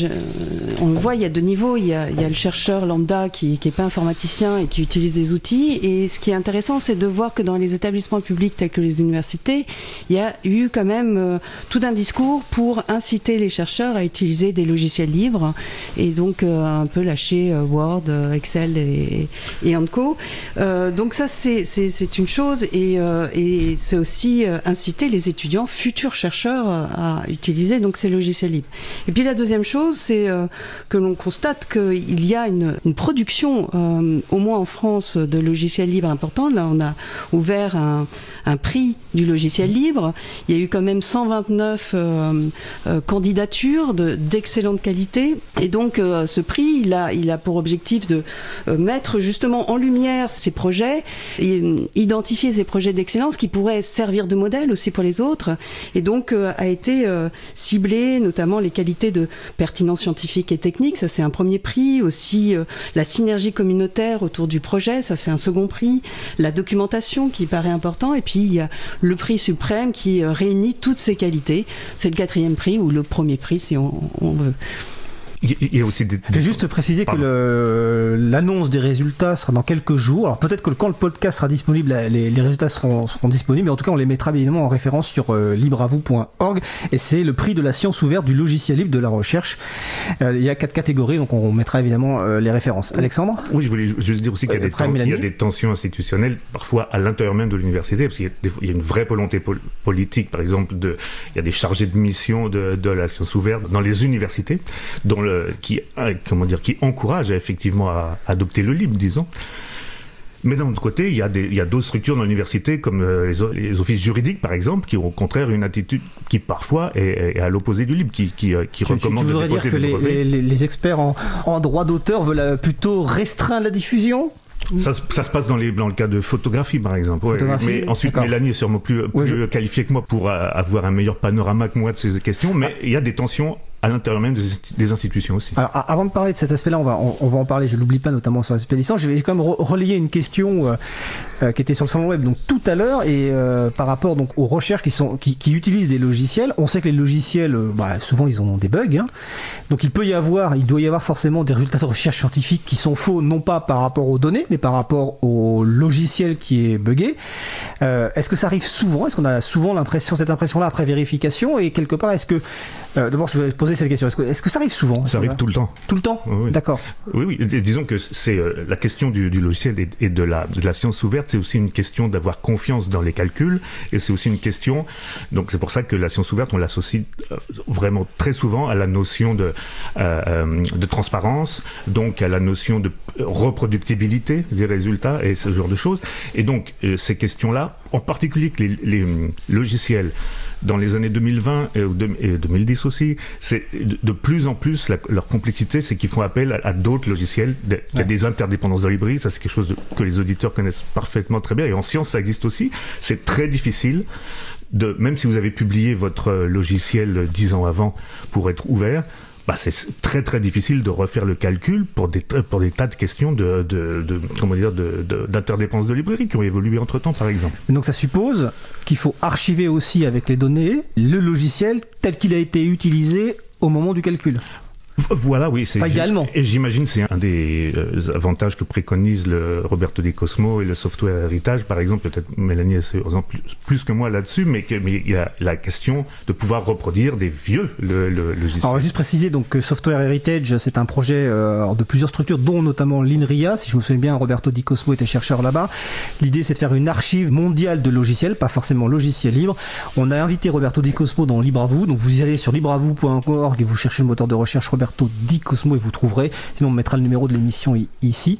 on le voit, il y a deux niveaux. Il y a, le chercheur lambda qui n'est pas informaticien et qui utilise des outils. Et ce qui est intéressant, c'est de voir que dans les établissements publics tels que les universités, il y a eu quand même euh, tout un discours pour inciter les chercheurs à utiliser des logiciels libres et donc euh, un peu lâcher Word, Excel et, et Co. Euh, donc ça, c'est- c'est c'est une chose et, et c'est aussi inciter les étudiants, futurs chercheurs, à utiliser donc logiciels libres. Et puis la deuxième chose, c'est euh, que l'on constate qu'il y a une, production, euh, au moins en France, de logiciels libres importante. Là, on a ouvert un, prix du logiciel libre. Il y a eu quand même 129 euh, candidatures de- d'excellente qualité. Et donc, ce prix, il a, il a pour objectif de mettre justement en lumière ces projets et identifier ces projets d'excellence qui pourraient servir de modèle aussi pour les autres. Et donc, a été euh, notamment les qualités de pertinence scientifique et technique. Ça, c'est un premier prix. Aussi, euh, la synergie communautaire autour du projet. Ça, c'est un second prix. La documentation qui paraît important. Et puis, il y a le prix suprême qui euh, réunit toutes ces qualités. C'est le quatrième prix ou le premier prix, si on veut. Il y- a aussi des. Des- juste préciser que Pardon. l'annonce des résultats sera dans quelques jours. Alors peut-être que quand le podcast sera disponible, les, les résultats seront, seront disponibles. Mais en tout cas, on les mettra évidemment en référence sur euh, libreavou.org. Et c'est le prix de la science ouverte du logiciel libre de la recherche. Euh, il y a quatre catégories, donc on mettra évidemment euh, les références. Alexandre? Oui, je voulais juste dire aussi qu'il y, a Euh, des y a tensions institutionnelles, parfois à l'intérieur même de l'université, parce qu'il y, a y une vraie volonté pol- politique, par exemple, de, il y a des chargés de mission de, de la science ouverte dans les universités, dont le, qui, euh, comment dire, qui encouragent effectivement à adopter le libre, disons. Mais d'un autre côté, il y a des, il y a d'autres structures dans l'université, comme euh, les, les offices juridiques, par exemple, qui ont au contraire une attitude qui parfois est, est à l'opposé du libre, qui, qui, euh, qui tu, tu- tu recommande de voudrais dire que les, les- les- experts en, en droit d'auteur veulent euh, plutôt restreindre la diffusion? Ça, se- ça se passe dans, les, dans le cas de photographie, par exemple. ouais. Photographie, mais ensuite. Mélanie est sûrement plus, plus Ouais, je- qualifiée que moi pour euh, avoir un meilleur panorama que moi de ces questions. Mais il y a des tensions à l'intérieur même des, institutions aussi. Alors, avant de parler de cet aspect-là, on va, on, va en parler, je l'oublie pas, notamment sur l'aspect licence. Je vais quand même relayer une question euh, euh, qui était sur le salon web donc tout à l'heure et euh, par rapport donc aux recherches qui, sont, qui, utilisent des logiciels. On sait que les logiciels, bah, souvent ils ont des bugs. Hein. Donc il peut y avoir, il doit y avoir forcément des résultats de recherche scientifique qui sont faux, non pas par rapport aux données, mais par rapport au logiciel qui est buggé. est-ce que ça arrive souvent? Est-ce qu'on a souvent l'impression, cette impression-là après vérification? Et quelque part, est-ce que D'abord, je vais poser cette question. Est-ce que, est que, ça arrive souvent Ça arrive tout le temps. Tout le temps oui, D'accord. Oui, oui. Disons que c'est euh, la question du, du logiciel et, et, de, la, de la science ouverte, c'est aussi une question d'avoir confiance dans les calculs et c'est aussi une question. Donc c'est pour ça que la science ouverte, on l'associe euh, vraiment très souvent à la notion de, euh, de transparence, donc à la notion de reproductibilité des résultats et ce genre de choses. Et donc ces questions-là, en particulier que les, les logiciels dans les années 2020 et 2010 aussi, c'est de plus en plus la, leur complexité, c'est qu'ils font appel à, à d'autres logiciels. Il y a ouais. des interdépendances de librairie, ça c'est quelque chose de, que les auditeurs connaissent parfaitement très bien. Et en science, ça existe aussi. C'est très difficile de, même si vous avez publié votre logiciel dix ans avant pour être ouvert, bah, c'est très très difficile de refaire le calcul pour des, pour tas de questions de, de, de d'interdépendance de, de, librairie qui ont évolué entre temps par exemple. Donc ça suppose qu'il faut archiver aussi avec les données le logiciel tel qu'il a été utilisé au moment du calcul. Voilà, oui. Pas également. Et j'imagine c'est un des euh, avantages que préconise le Roberto Di Cosmo et le software héritage, par exemple. Peut-être Mélanie est plus, plus que moi là-dessus, mais, il y a la question de pouvoir reproduire des vieux le, le, logiciels. Alors, juste préciser donc Software Heritage, c'est un projet euh, de plusieurs structures, dont notamment l'INRIA. Si je me souviens bien, Roberto Di Cosmo était chercheur là-bas. L'idée, c'est de faire une archive mondiale de logiciels, pas forcément logiciels libres. On a invité Roberto Di Cosmo dans Libre à vous. Donc, vous allez sur libreavou.org et vous cherchez le moteur de recherche Roberto Di Cosmo et vous trouverez. Sinon, on mettra le numéro de l'émission ici.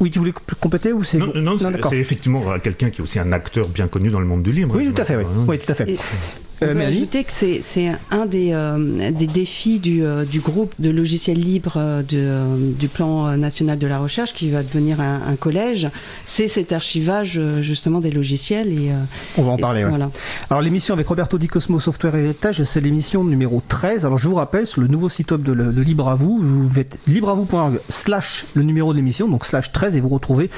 Oui, tu voulais compléter ou c'est Non, non, non c'est effectivement quelqu'un qui est aussi un acteur bien connu dans le monde du livre. Oui, tout à fait. Oui, oui tout à fait. Et... On peut ajouter que c'est un des, euh, des défis du, euh, du, groupe de logiciels libres euh, de, du plan national de la recherche qui va devenir un, un collège. C'est cet archivage justement des logiciels. Et, On va en parler. Ouais. Voilà. Alors l'émission avec Roberto Di Cosmo Software Heritage, c'est l'émission numéro 13. Alors je vous rappelle, sur le nouveau site web de, de Libre à vous, vous faites libreavou.org slash le numéro de l'émission, donc slash 13, et vous retrouvez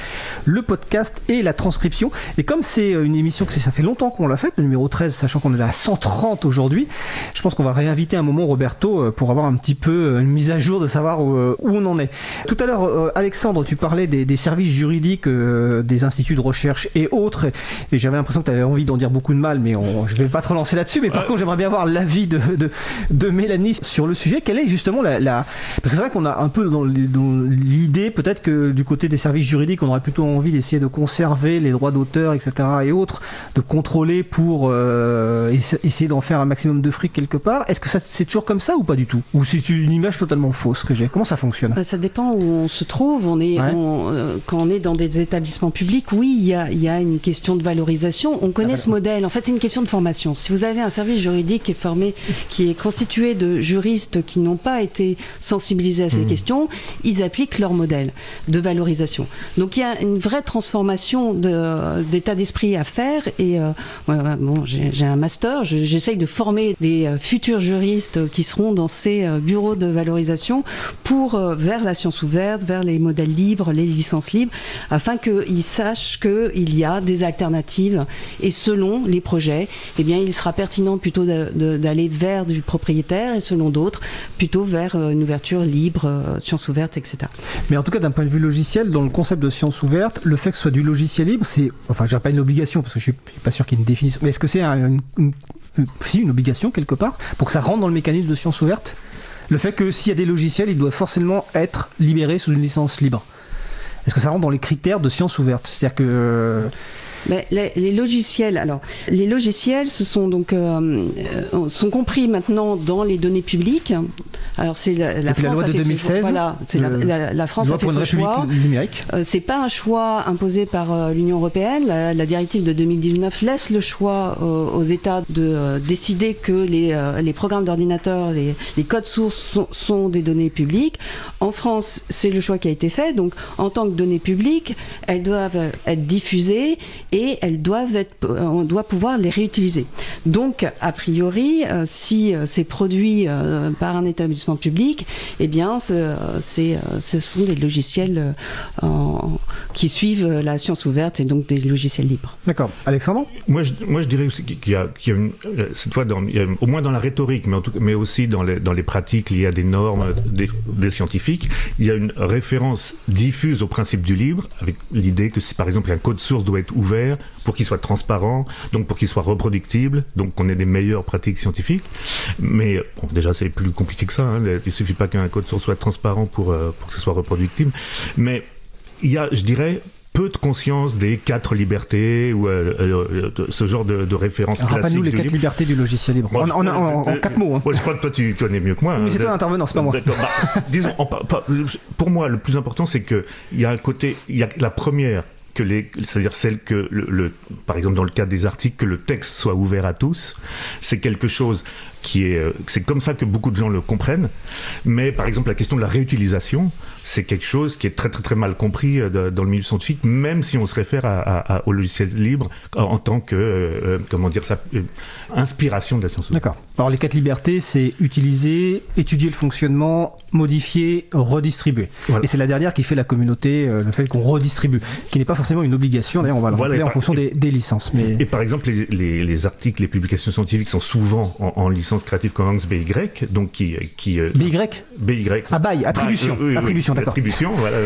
le podcast et la transcription. Et comme c'est une émission que ça fait longtemps qu'on l'a faite, le numéro 13, sachant qu'on est à 130 aujourd'hui. Je pense qu'on va réinviter un moment Roberto pour avoir un petit peu une mise à jour de savoir où, où on en est. Tout à l'heure, Alexandre, tu parlais des, des services juridiques euh, des instituts de recherche et autres, et j'avais l'impression que tu avais envie d'en dire beaucoup de mal, mais on, je vais pas te relancer là-dessus. Mais par ouais. contre, j'aimerais bien avoir l'avis de, de, de, Mélanie sur le sujet. Quelle est justement la, la... parce que c'est vrai qu'on a un peu dans l'idée peut-être que du côté des services juridiques, on aurait plutôt envie d'essayer de conserver les droits d'auteur, etc. et autres, de contrôler pour euh, essayer d'en faire un maximum de fric quelque part. Est-ce que c'est toujours comme ça ou pas du tout? Ou c'est une image totalement fausse que j'ai? Comment ça fonctionne? Ça dépend où on se trouve. On est, ouais. on, euh, quand on est dans des établissements publics, oui, il y a, y a, une question de valorisation. On connaît ah, ce modèle. En fait, c'est une question de formation. Si vous avez un service juridique qui est formé, qui est constitué de juristes qui n'ont pas été sensibilisés à ces mmh. questions, ils appliquent leur modèle de valorisation. Donc il y a une vraie transformation d'état de, d'esprit à faire. Et euh, bon, j'ai un master, j'essaye de former des euh, futurs juristes qui seront dans ces euh, bureaux de valorisation pour euh, vers la science ouverte, vers les modèles libres, les licences libres, afin qu'ils sachent qu'il y a des alternatives et selon les projets, eh bien, il sera pertinent plutôt d'aller vers du propriétaire et selon d'autres, plutôt vers une ouverture libre, science ouverte, etc. Mais en tout cas, d'un point de vue logiciel, dans le concept de science ouverte, le fait que ce soit du logiciel libre, c'est, enfin, je dirais pas une obligation parce que je suis, suis pas sûr qu'il y ait une définition, mais est-ce que c'est un, une, si une obligation quelque part pour que ça rentre dans le mécanisme de science ouverte le fait que s'il y a des logiciels ils doivent forcément être libérés sous une licence libre. Est-ce que ça rentre dans les critères de science ouverte? C'est-à-dire que euh, mais les, les, logiciels, alors les logiciels, ce sont donc euh, sont compris maintenant dans les données publiques. Alors c'est la, loi de fait ce 2016, choix. Voilà, c'est la, la- la France a fait ce choix. numérique. Euh, c'est pas un choix imposé par euh, l'Union européenne. La, la directive de 2019 laisse le choix euh, aux États de euh, décider que les, euh, les programmes d'ordinateur, les, les codes sources sont, sont des données publiques. En France, c'est le choix qui a été fait. Donc, en tant que données publiques, elles doivent euh, être diffusées et elles doivent être, euh, on doit pouvoir les réutiliser. Donc, a priori, euh, si euh, c'est produit euh, par un établissement public, eh bien, ce, c'est, ce sont des logiciels euh, en- qui suivent la science ouverte et donc des logiciels libres. D'accord. Alexandre? Moi, je, moi, je dirais aussi qu'il y a, qu'il y a une, cette fois, dans, il y a- au moins dans la rhétorique, mais, en tout, mais aussi dans les, dans les pratiques liées à des normes des, des scientifiques, il y a une référence diffuse au principe du libre, avec l'idée que si par exemple un code source doit être ouvert pour qu'il soit transparent, donc pour qu'il soit reproductible, donc qu'on ait des meilleures pratiques scientifiques. Mais bon, déjà, c'est plus compliqué que ça. Hein. Il suffit pas qu'un code source soit transparent pour, euh, pour que ce soit reproductible. Mais il y a, je dirais, peu de conscience des quatre libertés ou euh, euh, ce genre de, de références classiques Rappelle-nous les quatre libre. libertés du logiciel libre. Moi, en, je- en- en- en quatre mots. hein. Moi, je crois que toi, tu connais mieux que moi. Mais hein. c'est toi l'intervenant, c'est pas moi. Bah, disons, pour moi, le plus important, c'est que il y a un côté, il y a la première que les, c'est-à-dire celle que le, le- par exemple dans le cas des articles, que le texte soit ouvert à tous, c'est quelque chose qui est, euh, c'est comme ça que beaucoup de gens le comprennent. Mais par exemple, la question de la réutilisation, c'est quelque chose qui est très très très mal compris euh, de- dans le milieu scientifique, même si on se réfère à, à- à- au logiciel libre en, tant que, euh, euh, comment dire ça, euh, inspiration de la science. D'accord. Alors les quatre libertés, c'est utiliser, étudier le fonctionnement, modifier, redistribuer. Voilà. Et c'est la dernière qui fait la communauté, euh, le fait qu'on redistribue, qui n'est pas forcément une obligation. D'ailleurs, on va le Voilà, rappeler et en fonction des, des licences. Mais Et par exemple, les, les, les articles, les publications scientifiques sont souvent en, en licence Creative Commons BY, donc qui... qui BY BY. Ah, by, attribution. Ah, oui, oui, oui, Attribution, d'accord. Attribution, voilà,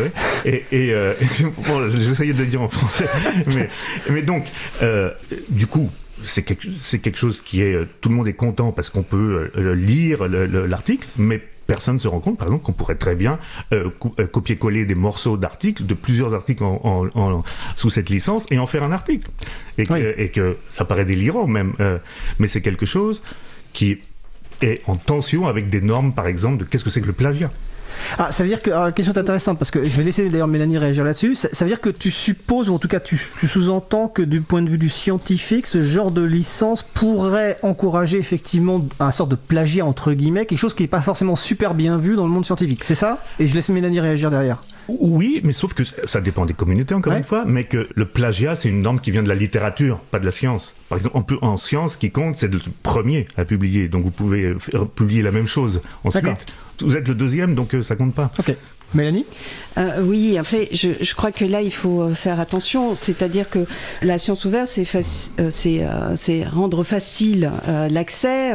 oui. Et, et euh, bon, j'essayais de le dire en français. mais, mais donc, euh, du coup, c'est quelque, c'est quelque chose qui est... euh, Tout le monde est content parce qu'on peut euh, lire le- le- l'article, mais personne ne se rend compte, par exemple, qu'on pourrait très bien euh, euh, copier-coller des morceaux d'articles, de plusieurs articles en, en- en- sous cette licence, et en faire un article. Et que, et que ça paraît délirant même, euh, mais c'est quelque chose qui est en tension avec des normes, par exemple, de qu'est-ce que c'est que le plagiat. Ah, ça veut dire que alors, la question est intéressante parce que je vais laisser d'ailleurs Mélanie réagir là-dessus. Ça, ça veut dire que tu supposes ou en tout cas tu, tu sous-entends que du point de vue du scientifique, ce genre de licence pourrait encourager effectivement un sort de plagiat entre guillemets, quelque chose qui n'est pas forcément super bien vu dans le monde scientifique. C'est ça? Et je laisse Mélanie réagir derrière. Oui, mais sauf que ça dépend des communautés, encore Ouais. une fois, mais que le plagiat, c'est une norme qui vient de la littérature, pas de la science. Par exemple, en, en science, ce qui compte, c'est le premier à publier. Donc vous pouvez publier la même chose ensuite. Vous êtes le deuxième, donc euh, ça compte pas. Mélanie Euh, oui, en fait, je, je crois que là, il faut euh, faire attention. C'est-à-dire que la science ouverte, c'est faci- euh, rendre facile euh, l'accès,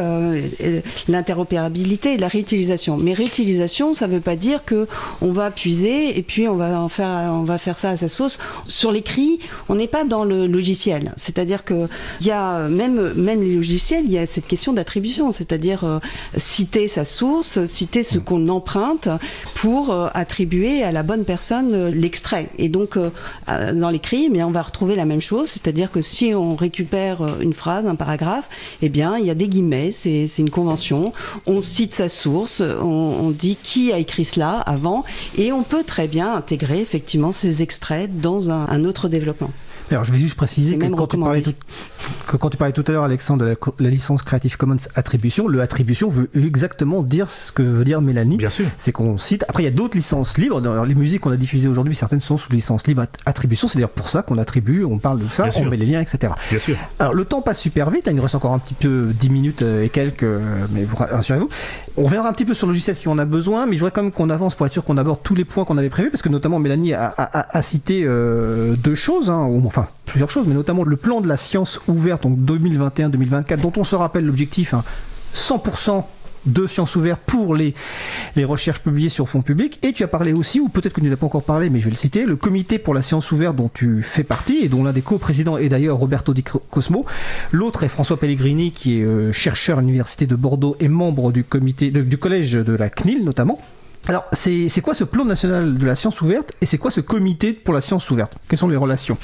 l'interopérabilité, et la réutilisation. Mais réutilisation, ça ne veut pas dire que on va puiser et puis on va en faire, on va faire ça à sa sauce. Sur l'écrit, on n'est pas dans le logiciel. C'est-à-dire que y a même même les logiciels, il y a cette question d'attribution, c'est-à-dire citer sa source, citer ce qu'on emprunte pour attribuer à la bonne personne euh, l'extrait. Et donc euh, euh, dans l'écrit, mais on va retrouver la même chose, c'est-à-dire que si on récupère une phrase, un paragraphe, eh bien il y a des guillemets, c'est une convention. On cite sa source, on, dit qui a écrit cela avant, et on peut très bien intégrer effectivement ces extraits dans un autre développement. Alors, je vais juste préciser que quand, tu parlais tout, recommandé. que quand tu parlais tout à l'heure, Alexandre, de la, la licence Creative Commons attribution, le attribution veut exactement dire ce que veut dire Mélanie. Bien sûr. C'est qu'on cite. Après, il y a d'autres licences libres. Dans les musiques qu'on a diffusées aujourd'hui, certaines sont sous licence libre at- attribution. C'est d'ailleurs pour ça qu'on attribue, on parle de ça, Bien on sûr. met les liens, etc. Bien sûr. Alors, le temps passe super vite. Il nous reste encore un petit peu 10 minutes euh, et quelques, euh, mais vous rassurez-vous. On reviendra un petit peu sur le logiciel si on a besoin, mais je voudrais quand même qu'on avance pour être sûr qu'on aborde tous les points qu'on avait prévus, parce que notamment Mélanie a, a- a- a cité euh, deux choses, hein, ou plusieurs choses, mais notamment le plan de la science ouverte, donc 2021-2024, dont on se rappelle l'objectif, hein, 100% de sciences ouvertes pour les, les recherches publiées sur fonds publics. Et tu as parlé aussi, ou peut-être que tu n'as pas encore parlé, mais je vais le citer, le comité pour la science ouverte dont tu fais partie et dont l'un des co-présidents est d'ailleurs Roberto Di Cosmo. L'autre est François Pellegrini, qui est euh, chercheur à l'université de Bordeaux et membre du comité, du collège de la CNIL notamment. Alors, c'est quoi ce plan national de la science ouverte et c'est quoi ce comité pour la science ouverte? Quelles sont les relations?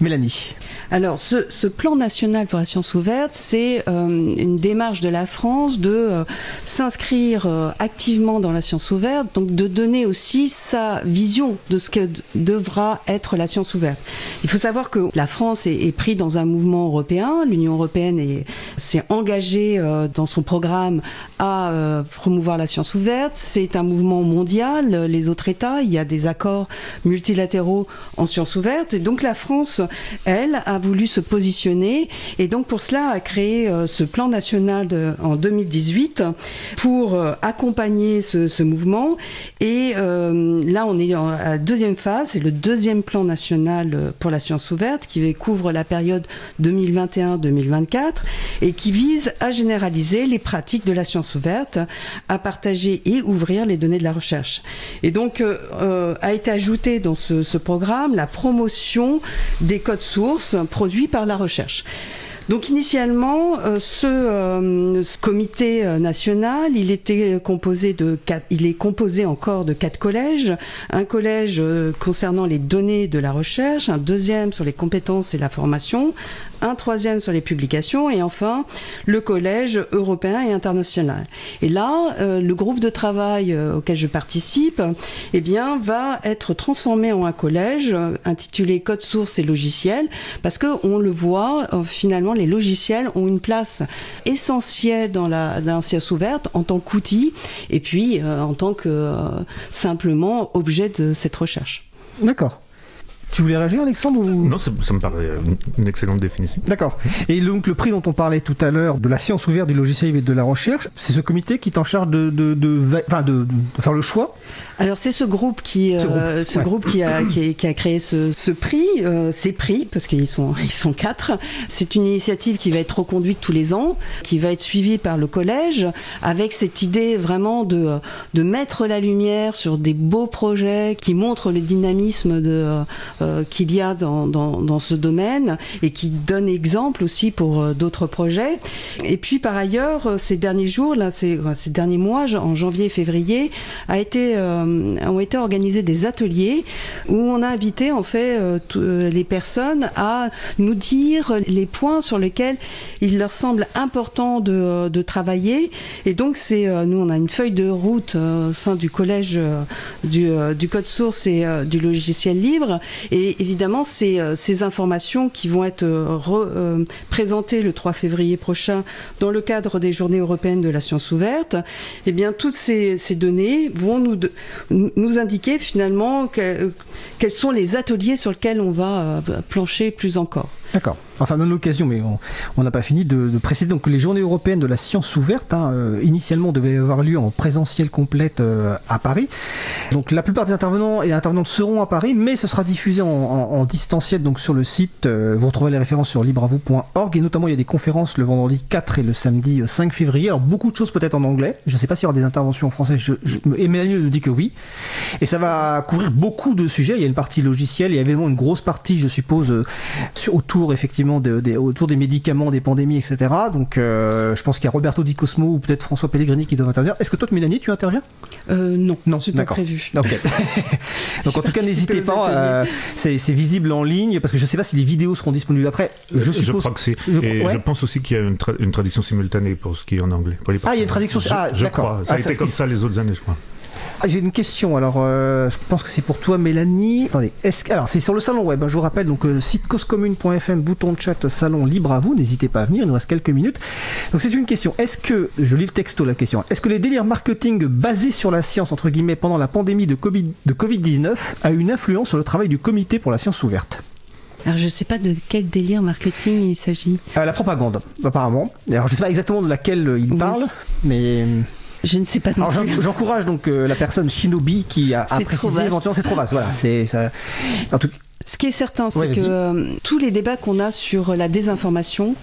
Mélanie Alors, ce, ce plan national pour la science ouverte, c'est euh, une démarche de la France de euh, s'inscrire euh, activement dans la science ouverte, donc de donner aussi sa vision de ce que devra être la science ouverte. Il faut savoir que la France est, est prise dans un mouvement européen. L'Union européenne est- s'est engagée dans son programme euh, promouvoir la science ouverte. C'est un mouvement mondial. Les autres États, il y a des accords multilatéraux en science ouverte. Et donc la France, elle, a voulu se positionner et donc pour cela a créé euh, ce plan national en 2018 pour euh, accompagner ce, mouvement. Et euh, là, on est à la deuxième phase, c'est le deuxième plan national euh, pour la science ouverte qui couvre la période 2021-2024 et qui vise à généraliser les pratiques de la science ouverte, à partager et ouvrir les données de la recherche. Et donc euh, euh, a été ajouté dans ce, programme la promotion des codes sources produits par la recherche. Donc initialement, euh, ce, comité national, il était composé de quatre, il est composé encore de quatre collèges. Un collège concernant les données de la recherche, un deuxième sur les compétences et la formation, un troisième sur les publications et enfin le collège européen et international. Et là, euh, le groupe de travail euh, auquel je participe, eh bien, va être transformé en un collège euh, intitulé Code source et logiciels, parce que on le voit finalement, les logiciels ont une place essentielle dans la, science ouverte en tant qu'outil et puis en tant que simplement objet de cette recherche. D'accord. Tu voulais réagir, Alexandre ou... Non, ça, ça me paraît une- excellente définition. D'accord. Et donc le prix dont on parlait tout à l'heure de la science ouverte, du logiciel et de la recherche, c'est ce comité qui est en charge de, de, de, va- enfin, de, de faire le choix Alors c'est ce groupe qui, Ce euh, groupe, ce ouais. groupe qui a, qui, a- qui a créé ce, ce prix, euh, ces prix parce qu'ils sont ils sont quatre. C'est une initiative qui va être reconduite tous les ans, qui va être suivie par le collège, avec cette idée vraiment de de mettre la lumière sur des beaux projets qui montrent le dynamisme de euh, qu'il y a dans, dans dans ce domaine et qui donne exemple aussi pour euh, d'autres projets. Et puis par ailleurs, euh, ces derniers jours, là, ces, euh, ces derniers mois, en janvier et février, a été, euh, ont été organisés des ateliers où on a invité en fait euh, euh, les personnes à nous dire les points sur lesquels il leur semble important de, travailler. Et donc c'est nous on a une feuille de route du collège du, code source et du logiciel libre. Et évidemment c'est ces informations qui vont être re- présentées le 3 février prochain dans le cadre des Journées européennes de la science ouverte. Eh bien toutes ces, ces données vont nous nous indiquer finalement que- quels sont les ateliers sur lesquels on va euh, plancher plus encore. D'accord. Alors ça donne l'occasion, mais on- n'a pas fini de, de préciser donc les journées européennes de la science ouverte, hein, euh, initialement devaient avoir lieu en présentiel complète euh, à Paris. Donc la plupart des intervenants et intervenantes seront à Paris, mais ce sera diffusé en, distanciel donc sur le site. euh, vous retrouverez les références sur libravou.org et notamment il y a des conférences le vendredi 4 et le samedi euh, 5 février. Alors beaucoup de choses peut-être en anglais. Je ne sais pas s'il y aura des interventions en français. Je, je, et Mélanie nous dit que oui. Et ça va couvrir beaucoup de sujets. Il y a une partie logicielle, il y a évidemment une grosse partie, je suppose, sur- autour effectivement de- autour des médicaments, des pandémies, etc. Donc euh, je pense qu'il y a Roberto Di Cosmo ou peut-être François Pellegrini qui doivent intervenir. Est-ce que toi, Mélanie, tu interviens? Euh, non, Non, c'est pas prévu. Donc en tout cas, n'hésitez pas. euh, c'est visible en ligne parce que je sais pas si les vidéos seront disponibles après. Je suppose. crois que c'est. je- ouais. je pense aussi qu'il y a une, tra- une traduction simultanée pour ce qui est en anglais. pour les Ah, il y a une traduction- Je, ah, je d'accord. crois. Ça Ah, a été comme ça les autres années, je crois. Ah, J'ai une question. Alors, euh, je pense que c'est pour toi, Mélanie. Attendez. Que- alors, c'est sur le salon web. hein, je vous rappelle donc euh, site causecommune.fm, bouton de chat, salon libre à vous. N'hésitez pas à venir. Il nous reste quelques minutes. Donc, c'est une question. Est-ce que je lis le texto la question. Est-ce que les délires marketing basés sur la science entre guillemets pendant la pandémie de Covid de Covid 19 a une influence sur le travail du comité pour la science ouverte? Alors je sais pas de quel délire marketing il s'agit. Euh, La propagande, apparemment. Alors, je sais pas exactement de laquelle il Oui. parle, mais Je ne sais pas Alors j'encourage donc euh, la personne Shinobi qui a, a précisé éventuellement c'est trop vaste. Voilà, c'est ça. En tout Ce qui est certain, c'est Ouais, que euh, tous les débats qu'on a sur la désinformation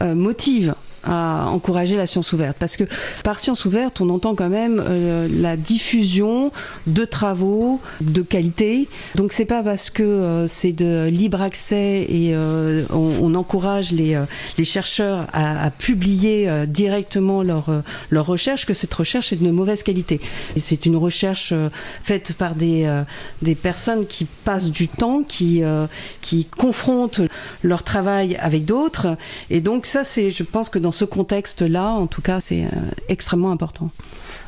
euh, motivent à encourager la science ouverte. Parce que par science ouverte, on entend quand même euh, la diffusion de travaux de qualité. Donc c'est pas parce que euh, c'est de libre accès et euh, on, encourage les, les chercheurs à, publier directement leur, recherche que cette recherche est de mauvaise qualité. C'est une recherche faite par des, des personnes qui passent du temps, qui, qui confrontent leur travail avec d'autres. Et donc ça, c'est, je pense que dans ce contexte-là, en tout cas, c'est euh, extrêmement important.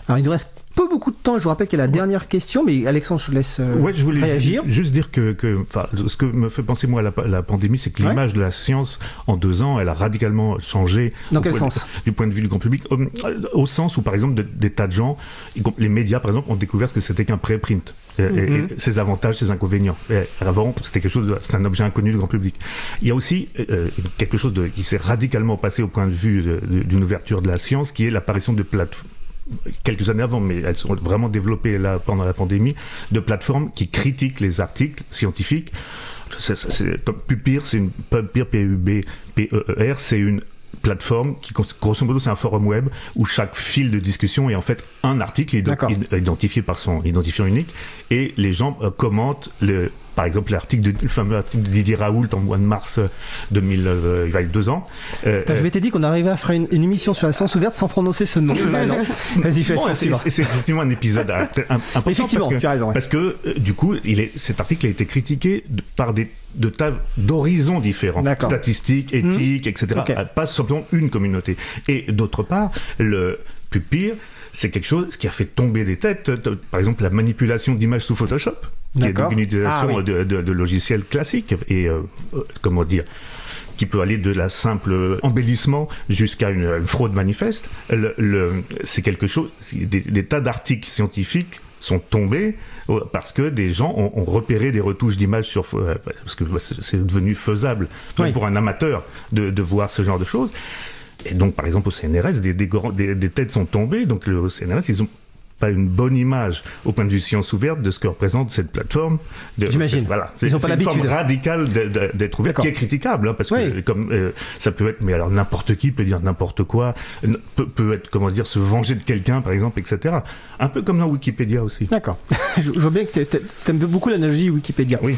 Alors, il nous reste peu beaucoup de temps. Je vous rappelle qu'il y a la dernière question, mais Alexandre, je te laisse euh, Ouais, je voulais réagir. ju- juste dire que, que enfin, ce que me fait penser moi à la, la pandémie, c'est que Ouais. l'image de la science en deux ans, elle a radicalement changé. Dans quel point sens? Du point de vue du grand public, euh, au sens où par exemple de- des tas de gens, les médias par exemple, ont découvert ce que c'était qu'un préprint. Et, Mhm. et ses avantages, ses inconvénients. Et avant, c'était quelque chose, c'était un objet inconnu du grand public. Il y a aussi euh, quelque chose de, qui s'est radicalement passé au point de vue d'une ouverture de la science, qui est l'apparition de plateformes quelques années avant, mais elles sont vraiment développées là pendant la pandémie, de plateformes qui critiquent les articles scientifiques. C'est- comme Pupir, c'est une Pupir, P-U-B-P-E-E-R, c'est une plateforme qui, grosso modo, c'est un forum web où chaque fil de discussion est en fait un article identifié par son identifiant unique et les gens euh, commentent le, par exemple l'article de, le fameux article de Didier Raoult en mois de mars euh, 2000, euh, il va y a deux ans. Euh, je m'étais dit qu'on arrivait à faire une, une émission sur la science ouverte sans prononcer ce nom. Bah non. Vas-y, fais Bon, ce c'est- effectivement un épisode un- important Effectivement, parce que, tu as raison, ouais. parce que euh, du coup, il est, cet article a été critiqué de- par des de d'horizons différents, D'accord. statistiques, éthiques, etc. Euh, Pas simplement une communauté. Et d'autre part, le plus pire, c'est quelque chose qui a fait tomber des têtes. Euh, Par exemple, la manipulation d'images sous Photoshop, qui est donc une utilisation Ah oui. de, de- de logiciels classiques et euh, euh, comment dire qui peut aller de la simple embellissement jusqu'à une, une fraude manifeste. Le, le- c'est quelque chose. Des, des tas d'articles scientifiques sont tombés euh, parce que des gens ont, ont repéré des retouches d'images sur euh, parce que c'est c'est devenu faisable Oui. pour un amateur de, de voir ce genre de choses. Et donc, par exemple, au CNRS, des, des, grands- des- des têtes sont tombées. Donc, le, au CNRS, ils ont pas une bonne image au point de vue science ouverte de ce que représente cette plateforme. J'imagine. Voilà. C'est une forme radicale d'être ouvert, D'accord. qui est critiquable, hein, parce que comme euh, ça peut être, mais alors n'importe qui peut dire n'importe quoi, peut, peut être, comment dire, se venger de quelqu'un, par exemple, etc. Un peu comme dans Wikipédia aussi. D'accord. je, vois bien que t'a- t'aimes beaucoup l'analogie Wikipédia. Oui.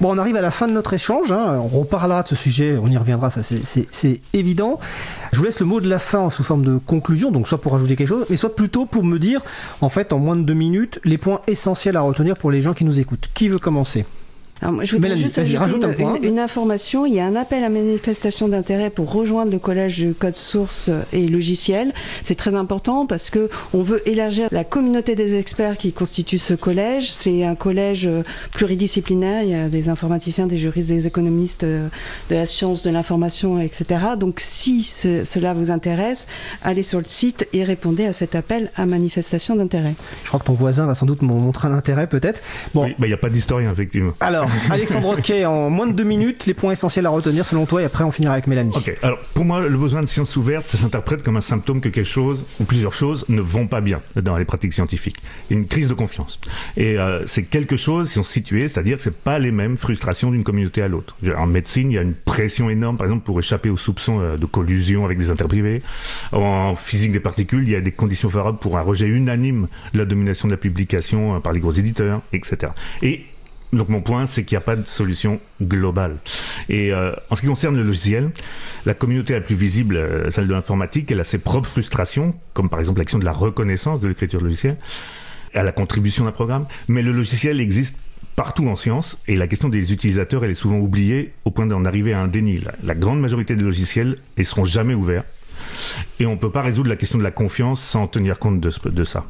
Bon, on arrive à la fin de notre échange. hein. On reparlera de ce sujet, on y reviendra, ça c'est- c'est c'est évident. Je vous laisse le mot de la fin sous forme de conclusion, donc soit pour rajouter quelque chose, mais soit plutôt pour me dire, en fait, en moins de deux minutes, les points essentiels à retenir pour les gens qui nous écoutent. Qui veut commencer? Alors, moi, je voudrais Mélanie, juste ajouter rajoute un une, point. une- une information. Il y a un appel à manifestation d'intérêt pour rejoindre le collège de code source et logiciel. C'est très important parce que on veut élargir la communauté des experts qui constitue ce collège. C'est un collège euh, pluridisciplinaire. Il y a des informaticiens, des juristes, des économistes, euh, de la science, de l'information, etc. Donc, si ce- cela vous intéresse, allez sur le site et répondez à cet appel à manifestation d'intérêt. Je crois que ton voisin va sans doute montrer un intérêt, peut-être. Bon, Oui, bah, il n'y a pas d'historien, effectivement. alors, Alexandre Roquet, en moins de deux minutes, les points essentiels à retenir selon toi, et après on finira avec Mélanie. Ok, alors pour moi, le besoin de science ouverte, ça s'interprète comme un symptôme que quelque chose, ou plusieurs choses, ne vont pas bien dans les pratiques scientifiques. Une crise de confiance. Et euh, c'est quelque chose, si on se situe, c'est-à-dire que c'est pas les mêmes frustrations d'une communauté à l'autre. En médecine, il y a une pression énorme, par exemple, pour échapper aux soupçons euh, de collusion avec des interprivés. En physique des particules, il y a des conditions favorables pour un rejet unanime de la domination de la publication euh, par les gros éditeurs, etc. Et donc mon point, c'est qu'il n'y a pas de solution globale. Et euh, en ce qui concerne le logiciel, la communauté la plus visible, euh, celle de l'informatique, elle a ses propres frustrations, comme par exemple l'action de la reconnaissance de l'écriture logicielle, à la contribution d'un programme. Mais le logiciel existe partout en science, et la question des utilisateurs, elle est souvent oubliée au point d'en arriver à un déni. La, grande majorité des logiciels, ils seront jamais ouverts. Et on ne peut pas résoudre la question de la confiance sans tenir compte de, ça.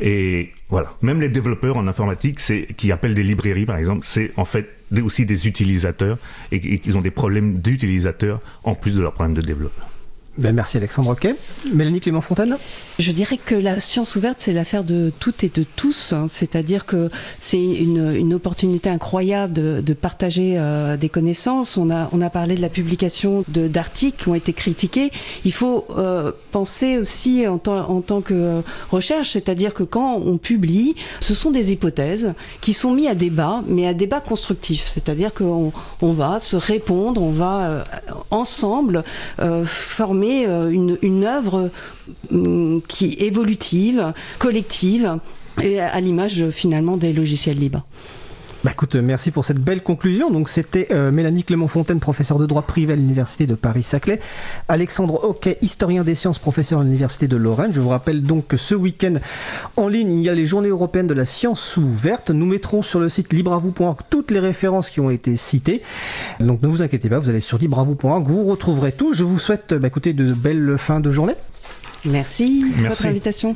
Et voilà. Même les développeurs en informatique, c'est, qui appellent des librairies, par exemple, c'est en fait aussi des utilisateurs et, et qu'ils ont des problèmes d'utilisateurs en plus de leurs problèmes de développeurs. Ben, merci Alexandre Roquet. Mélanie Clément-Fontaine Je dirais que la science ouverte, c'est l'affaire de toutes et de tous. hein. C'est-à-dire que c'est une, opportunité incroyable de, partager euh, des connaissances. On a, on a parlé de la publication d'articles qui ont été critiqués. Il faut euh, penser aussi en, en tant que recherche, c'est-à-dire que quand on publie, ce sont des hypothèses qui sont mises à débat, mais à débat constructif. C'est-à-dire qu'on on va se répondre, on va euh, ensemble euh, une, une œuvre hum, qui évolutive, collective, et à l'image finalement des logiciels libres. Bah écoute, merci pour cette belle conclusion. Donc c'était euh, Mélanie Clément-Fontaine, professeure de droit privé à l'université de Paris-Saclay, Alexandre Hockey, historien des sciences, professeur à l'université de Lorraine. Je vous rappelle donc que ce week-end en ligne, il y a les journées européennes de la science ouverte. Nous mettrons sur le site libravou.org toutes les références qui ont été citées. Donc ne vous inquiétez pas, vous allez sur libravou.org, vous retrouverez tout. Je vous souhaite bah, écoutez, de belles fins de journée. Merci, merci. votre invitation.